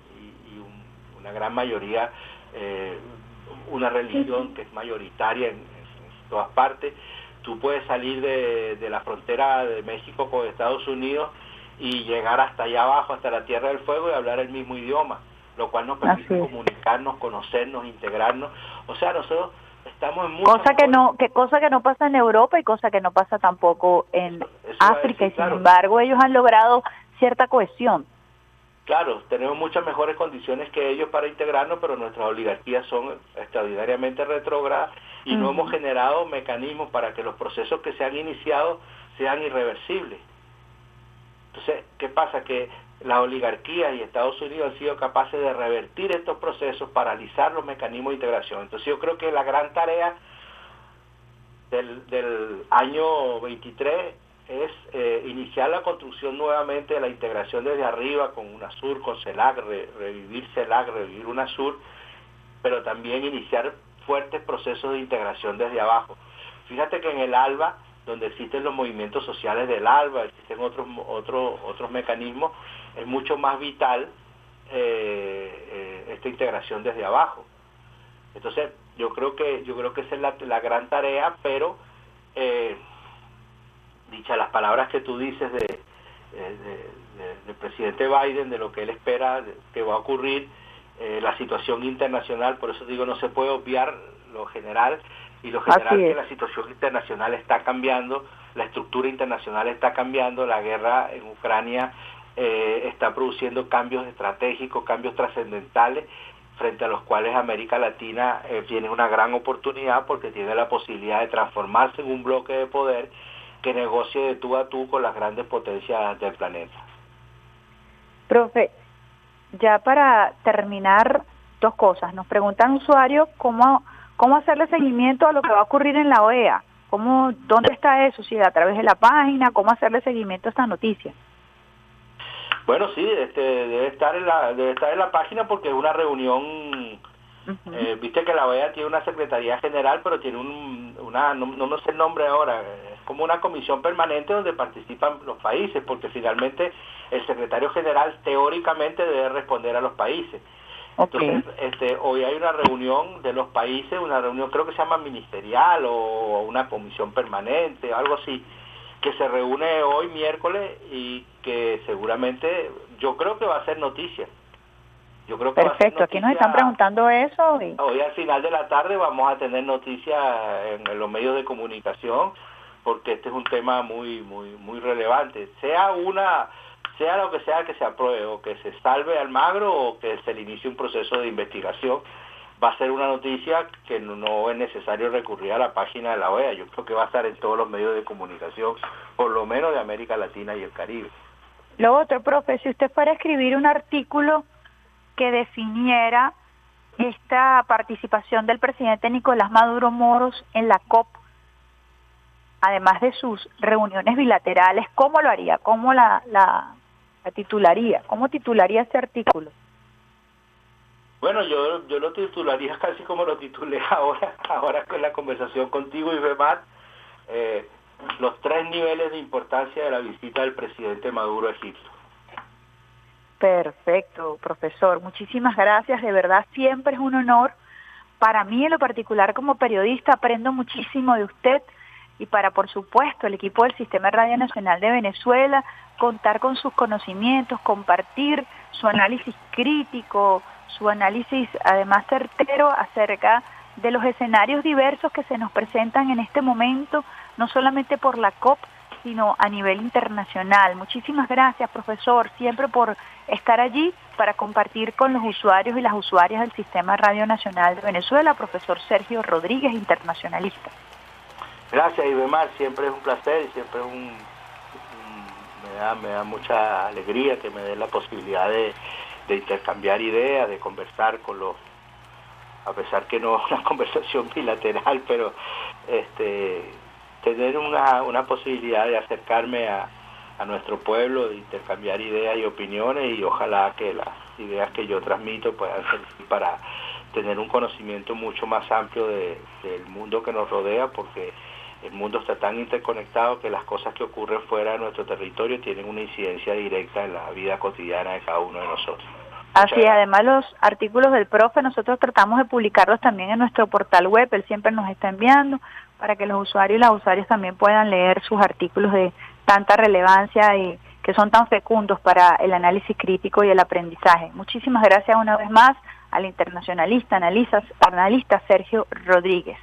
una gran mayoría, eh, una religión que es mayoritaria en, todas partes. Tú puedes salir de, de la frontera de México con Estados Unidos y llegar hasta allá abajo, hasta la Tierra del Fuego y hablar el mismo idioma, lo cual nos permite comunicarnos, conocernos, integrarnos. O sea, nosotros estamos en cosa que no que cosa que no pasa en Europa y cosa que no pasa tampoco en África y sin embargo ellos han logrado cierta cohesión claro tenemos muchas mejores condiciones que ellos para integrarnos pero nuestras oligarquías son extraordinariamente retrógradas y no hemos generado mecanismos para que los procesos que se han iniciado sean irreversibles. Entonces qué pasa que las oligarquías y Estados Unidos han sido capaces de revertir estos procesos, paralizar los mecanismos de integración. Entonces yo creo que la gran tarea del, del año 23 es eh, iniciar la construcción nuevamente de la integración desde arriba con UNASUR, con CELAC, revivir CELAC, revivir UNASUR, pero también iniciar fuertes procesos de integración desde abajo. Fíjate que en el ALBA donde existen los movimientos sociales del ALBA, existen otros, otros, otros mecanismos, es mucho más vital eh, eh, esta integración desde abajo. Entonces, yo creo que yo creo que esa es la, gran tarea, pero eh, dicha las palabras que tú dices de, del presidente Biden, de lo que él espera que va a ocurrir, la situación internacional, por eso digo, no se puede obviar lo general, y lo general es que la situación internacional está cambiando, la estructura internacional está cambiando, la guerra en Ucrania eh, está produciendo cambios estratégicos, cambios trascendentales frente a los cuales América Latina eh, tiene una gran oportunidad porque tiene la posibilidad de transformarse en un bloque de poder que negocie de tú a tú con las grandes potencias del planeta. Profe, ya para terminar, dos cosas. Nos preguntan usuarios cómo ¿Cómo hacerle seguimiento a lo que va a ocurrir en la OEA? ¿Cómo, ¿Dónde está eso? Si a través de la página, ¿cómo hacerle seguimiento a esta noticia? Bueno, sí, este, debe estar en la debe estar en la página porque es una reunión. Eh, viste que la OEA tiene una secretaría general, pero tiene un, una no, no sé el nombre ahora, como una comisión permanente donde participan los países, porque finalmente el secretario general teóricamente debe responder a los países. Entonces, este, hoy hay una reunión de los países, una reunión creo que se llama ministerial o una comisión permanente, algo así, que se reúne hoy miércoles y que seguramente yo creo que va a ser noticia. Yo creo que Perfecto, aquí nos están preguntando eso. Hoy al final de la tarde vamos a tener noticias en, los medios de comunicación porque este es un tema muy muy muy relevante. Sea una sea lo que sea que se apruebe o que se salve al magro o que se le inicie un proceso de investigación, va a ser una noticia que no es necesario recurrir a la página de la OEA. Yo creo que va a estar en todos los medios de comunicación, por lo menos de América Latina y el Caribe. Lo otro, profe, si usted fuera a escribir un artículo que definiera esta participación del presidente Nicolás Maduro Moros en la COP, además de sus reuniones bilaterales, ¿cómo lo haría? ¿Cómo la, la, titularía? ¿Cómo titularía este artículo? Bueno, yo, yo lo titularía casi como lo titulé ahora, ahora con la conversación contigo y Bemat, eh, los tres niveles de importancia de la visita del presidente Maduro a Egipto. Perfecto, profesor. Muchísimas gracias. De verdad, siempre es un honor. Para mí, en lo particular, como periodista, aprendo muchísimo de usted y para, por supuesto, el equipo del Sistema Radio Nacional de Venezuela, contar con sus conocimientos, compartir su análisis crítico, su análisis además certero acerca de los escenarios diversos que se nos presentan en este momento, no solamente por la COP, sino a nivel internacional. Muchísimas gracias, profesor, siempre por estar allí para compartir con los usuarios y las usuarias del Sistema Radio Nacional de Venezuela, profesor Sergio Rodríguez, internacionalista. Gracias, Ibemar, siempre es un placer y siempre es un, me, da, me da mucha alegría que me dé la posibilidad de, intercambiar ideas, de conversar con los, a pesar que no es una conversación bilateral, pero este tener una, posibilidad de acercarme a, nuestro pueblo, de intercambiar ideas y opiniones y ojalá que las ideas que yo transmito puedan servir para tener un conocimiento mucho más amplio de, del mundo que nos rodea, porque el mundo está tan interconectado que las cosas que ocurren fuera de nuestro territorio tienen una incidencia directa en la vida cotidiana de cada uno de nosotros. Así es, además los artículos del profe nosotros tratamos de publicarlos también en nuestro portal web, él siempre nos está enviando para que los usuarios y las usuarias también puedan leer sus artículos de tanta relevancia y que son tan fecundos para el análisis crítico y el aprendizaje. Muchísimas gracias una vez más al internacionalista, analista, analista Sergio Rodríguez.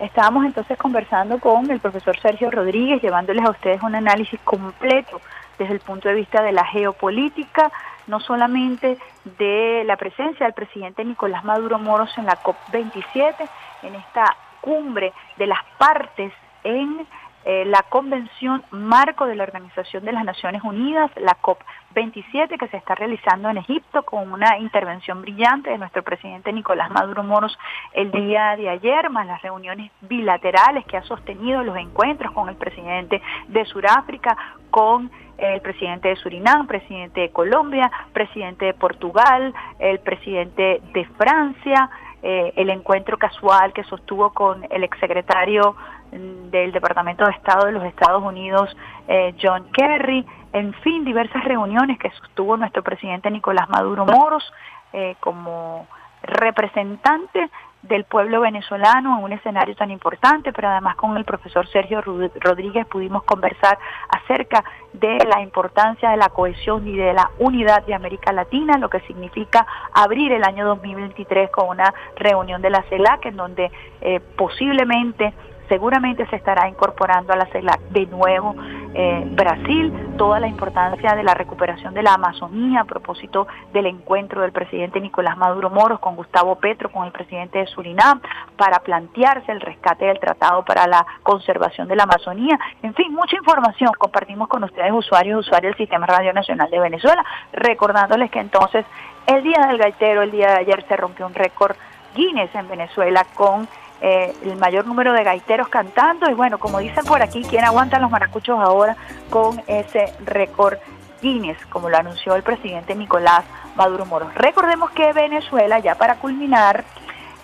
Estábamos entonces conversando con el profesor Sergio Rodríguez, llevándoles a ustedes un análisis completo desde el punto de vista de la geopolítica, no solamente de la presencia del presidente Nicolás Maduro Moros en la COP27, en esta cumbre de las partes en eh, la Convención Marco de la Organización de las Naciones Unidas, la COP27, que se está realizando en Egipto con una intervención brillante de nuestro presidente Nicolás Maduro Moros el día de ayer, más las reuniones bilaterales que ha sostenido, los encuentros con el presidente de Sudáfrica, con el presidente de Surinam, presidente de Colombia, presidente de Portugal, el presidente de Francia, eh, el encuentro casual que sostuvo con el exsecretario del Departamento de Estado de los Estados Unidos, eh, John Kerry, en fin, diversas reuniones que sostuvo nuestro presidente Nicolás Maduro Moros eh, como representante del pueblo venezolano en un escenario tan importante, pero además con el profesor Sergio Rodríguez pudimos conversar acerca de la importancia de la cohesión y de la unidad de América Latina, lo que significa abrir el año 2023 con una reunión de la CELAC en donde eh, posiblemente seguramente se estará incorporando a la CELAC de nuevo eh, Brasil, toda la importancia de la recuperación de la Amazonía a propósito del encuentro del presidente Nicolás Maduro Moros con Gustavo Petro, con el presidente de Surinam, para plantearse el rescate del tratado para la conservación de la Amazonía. En fin, mucha información compartimos con ustedes, usuarios y usuarios del Sistema Radio Nacional de Venezuela, recordándoles que entonces el Día del Gaitero, el día de ayer se rompió un récord Guinness en Venezuela con eh, el mayor número de gaiteros cantando y bueno, como dicen por aquí, ¿quién aguanta los maracuchos ahora con ese récord Guinness, como lo anunció el presidente Nicolás Maduro Moros? Recordemos que Venezuela, ya para culminar,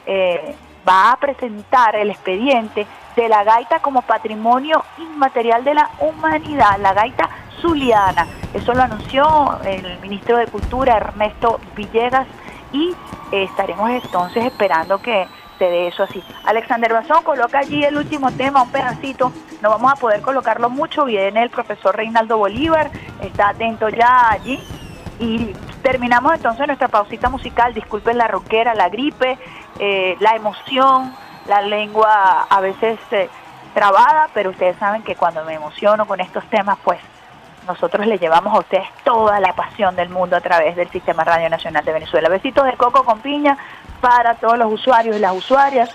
eh, va a presentar el expediente de la gaita como patrimonio inmaterial de la humanidad, la gaita zuliana. Eso lo anunció el ministro de Cultura, Ernesto Villegas, y eh, estaremos entonces esperando que de eso así. Alexander Bazón coloca allí el último tema, un pedacito, no vamos a poder colocarlo mucho, viene el profesor Reinaldo Bolívar, está atento ya allí. Y terminamos entonces nuestra pausita musical, disculpen la roquera, la gripe, eh, la emoción, la lengua a veces eh, trabada, pero ustedes saben que cuando me emociono con estos temas, pues nosotros le llevamos a ustedes toda la pasión del mundo a través del Sistema Radio Nacional de Venezuela. Besitos de coco con piña para todos los usuarios y las usuarias.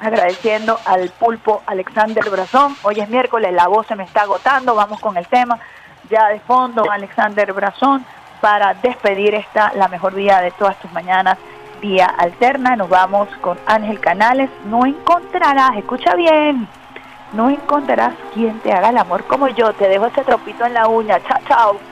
Agradeciendo al pulpo Alexander Brazón. Hoy es miércoles, la voz se me está agotando. Vamos con el tema ya de fondo, Alexander Brazón, para despedir esta, la mejor día de todas tus mañanas, vía alterna. Nos vamos con Ángel Canales. No encontrarás, escucha bien, no encontrarás quien te haga el amor como yo. Te dejo ese tropito en la uña. Chao, chao.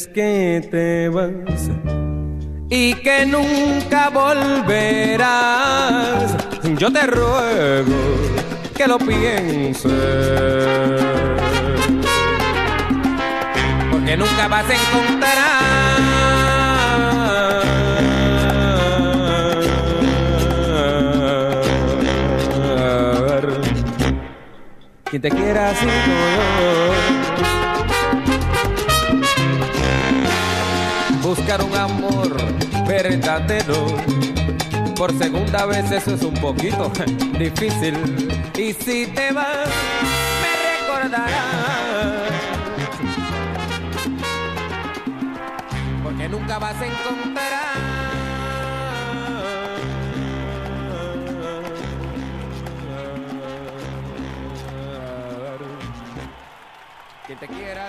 Que te vas y que nunca volverás, yo te ruego que lo pienses. Porque nunca vas a encontrar quien te quiera así como Buscar un amor verdadero. Por segunda vez eso es un poquito difícil. Y si te vas, me recordarás. Porque nunca vas a encontrar quien te quiera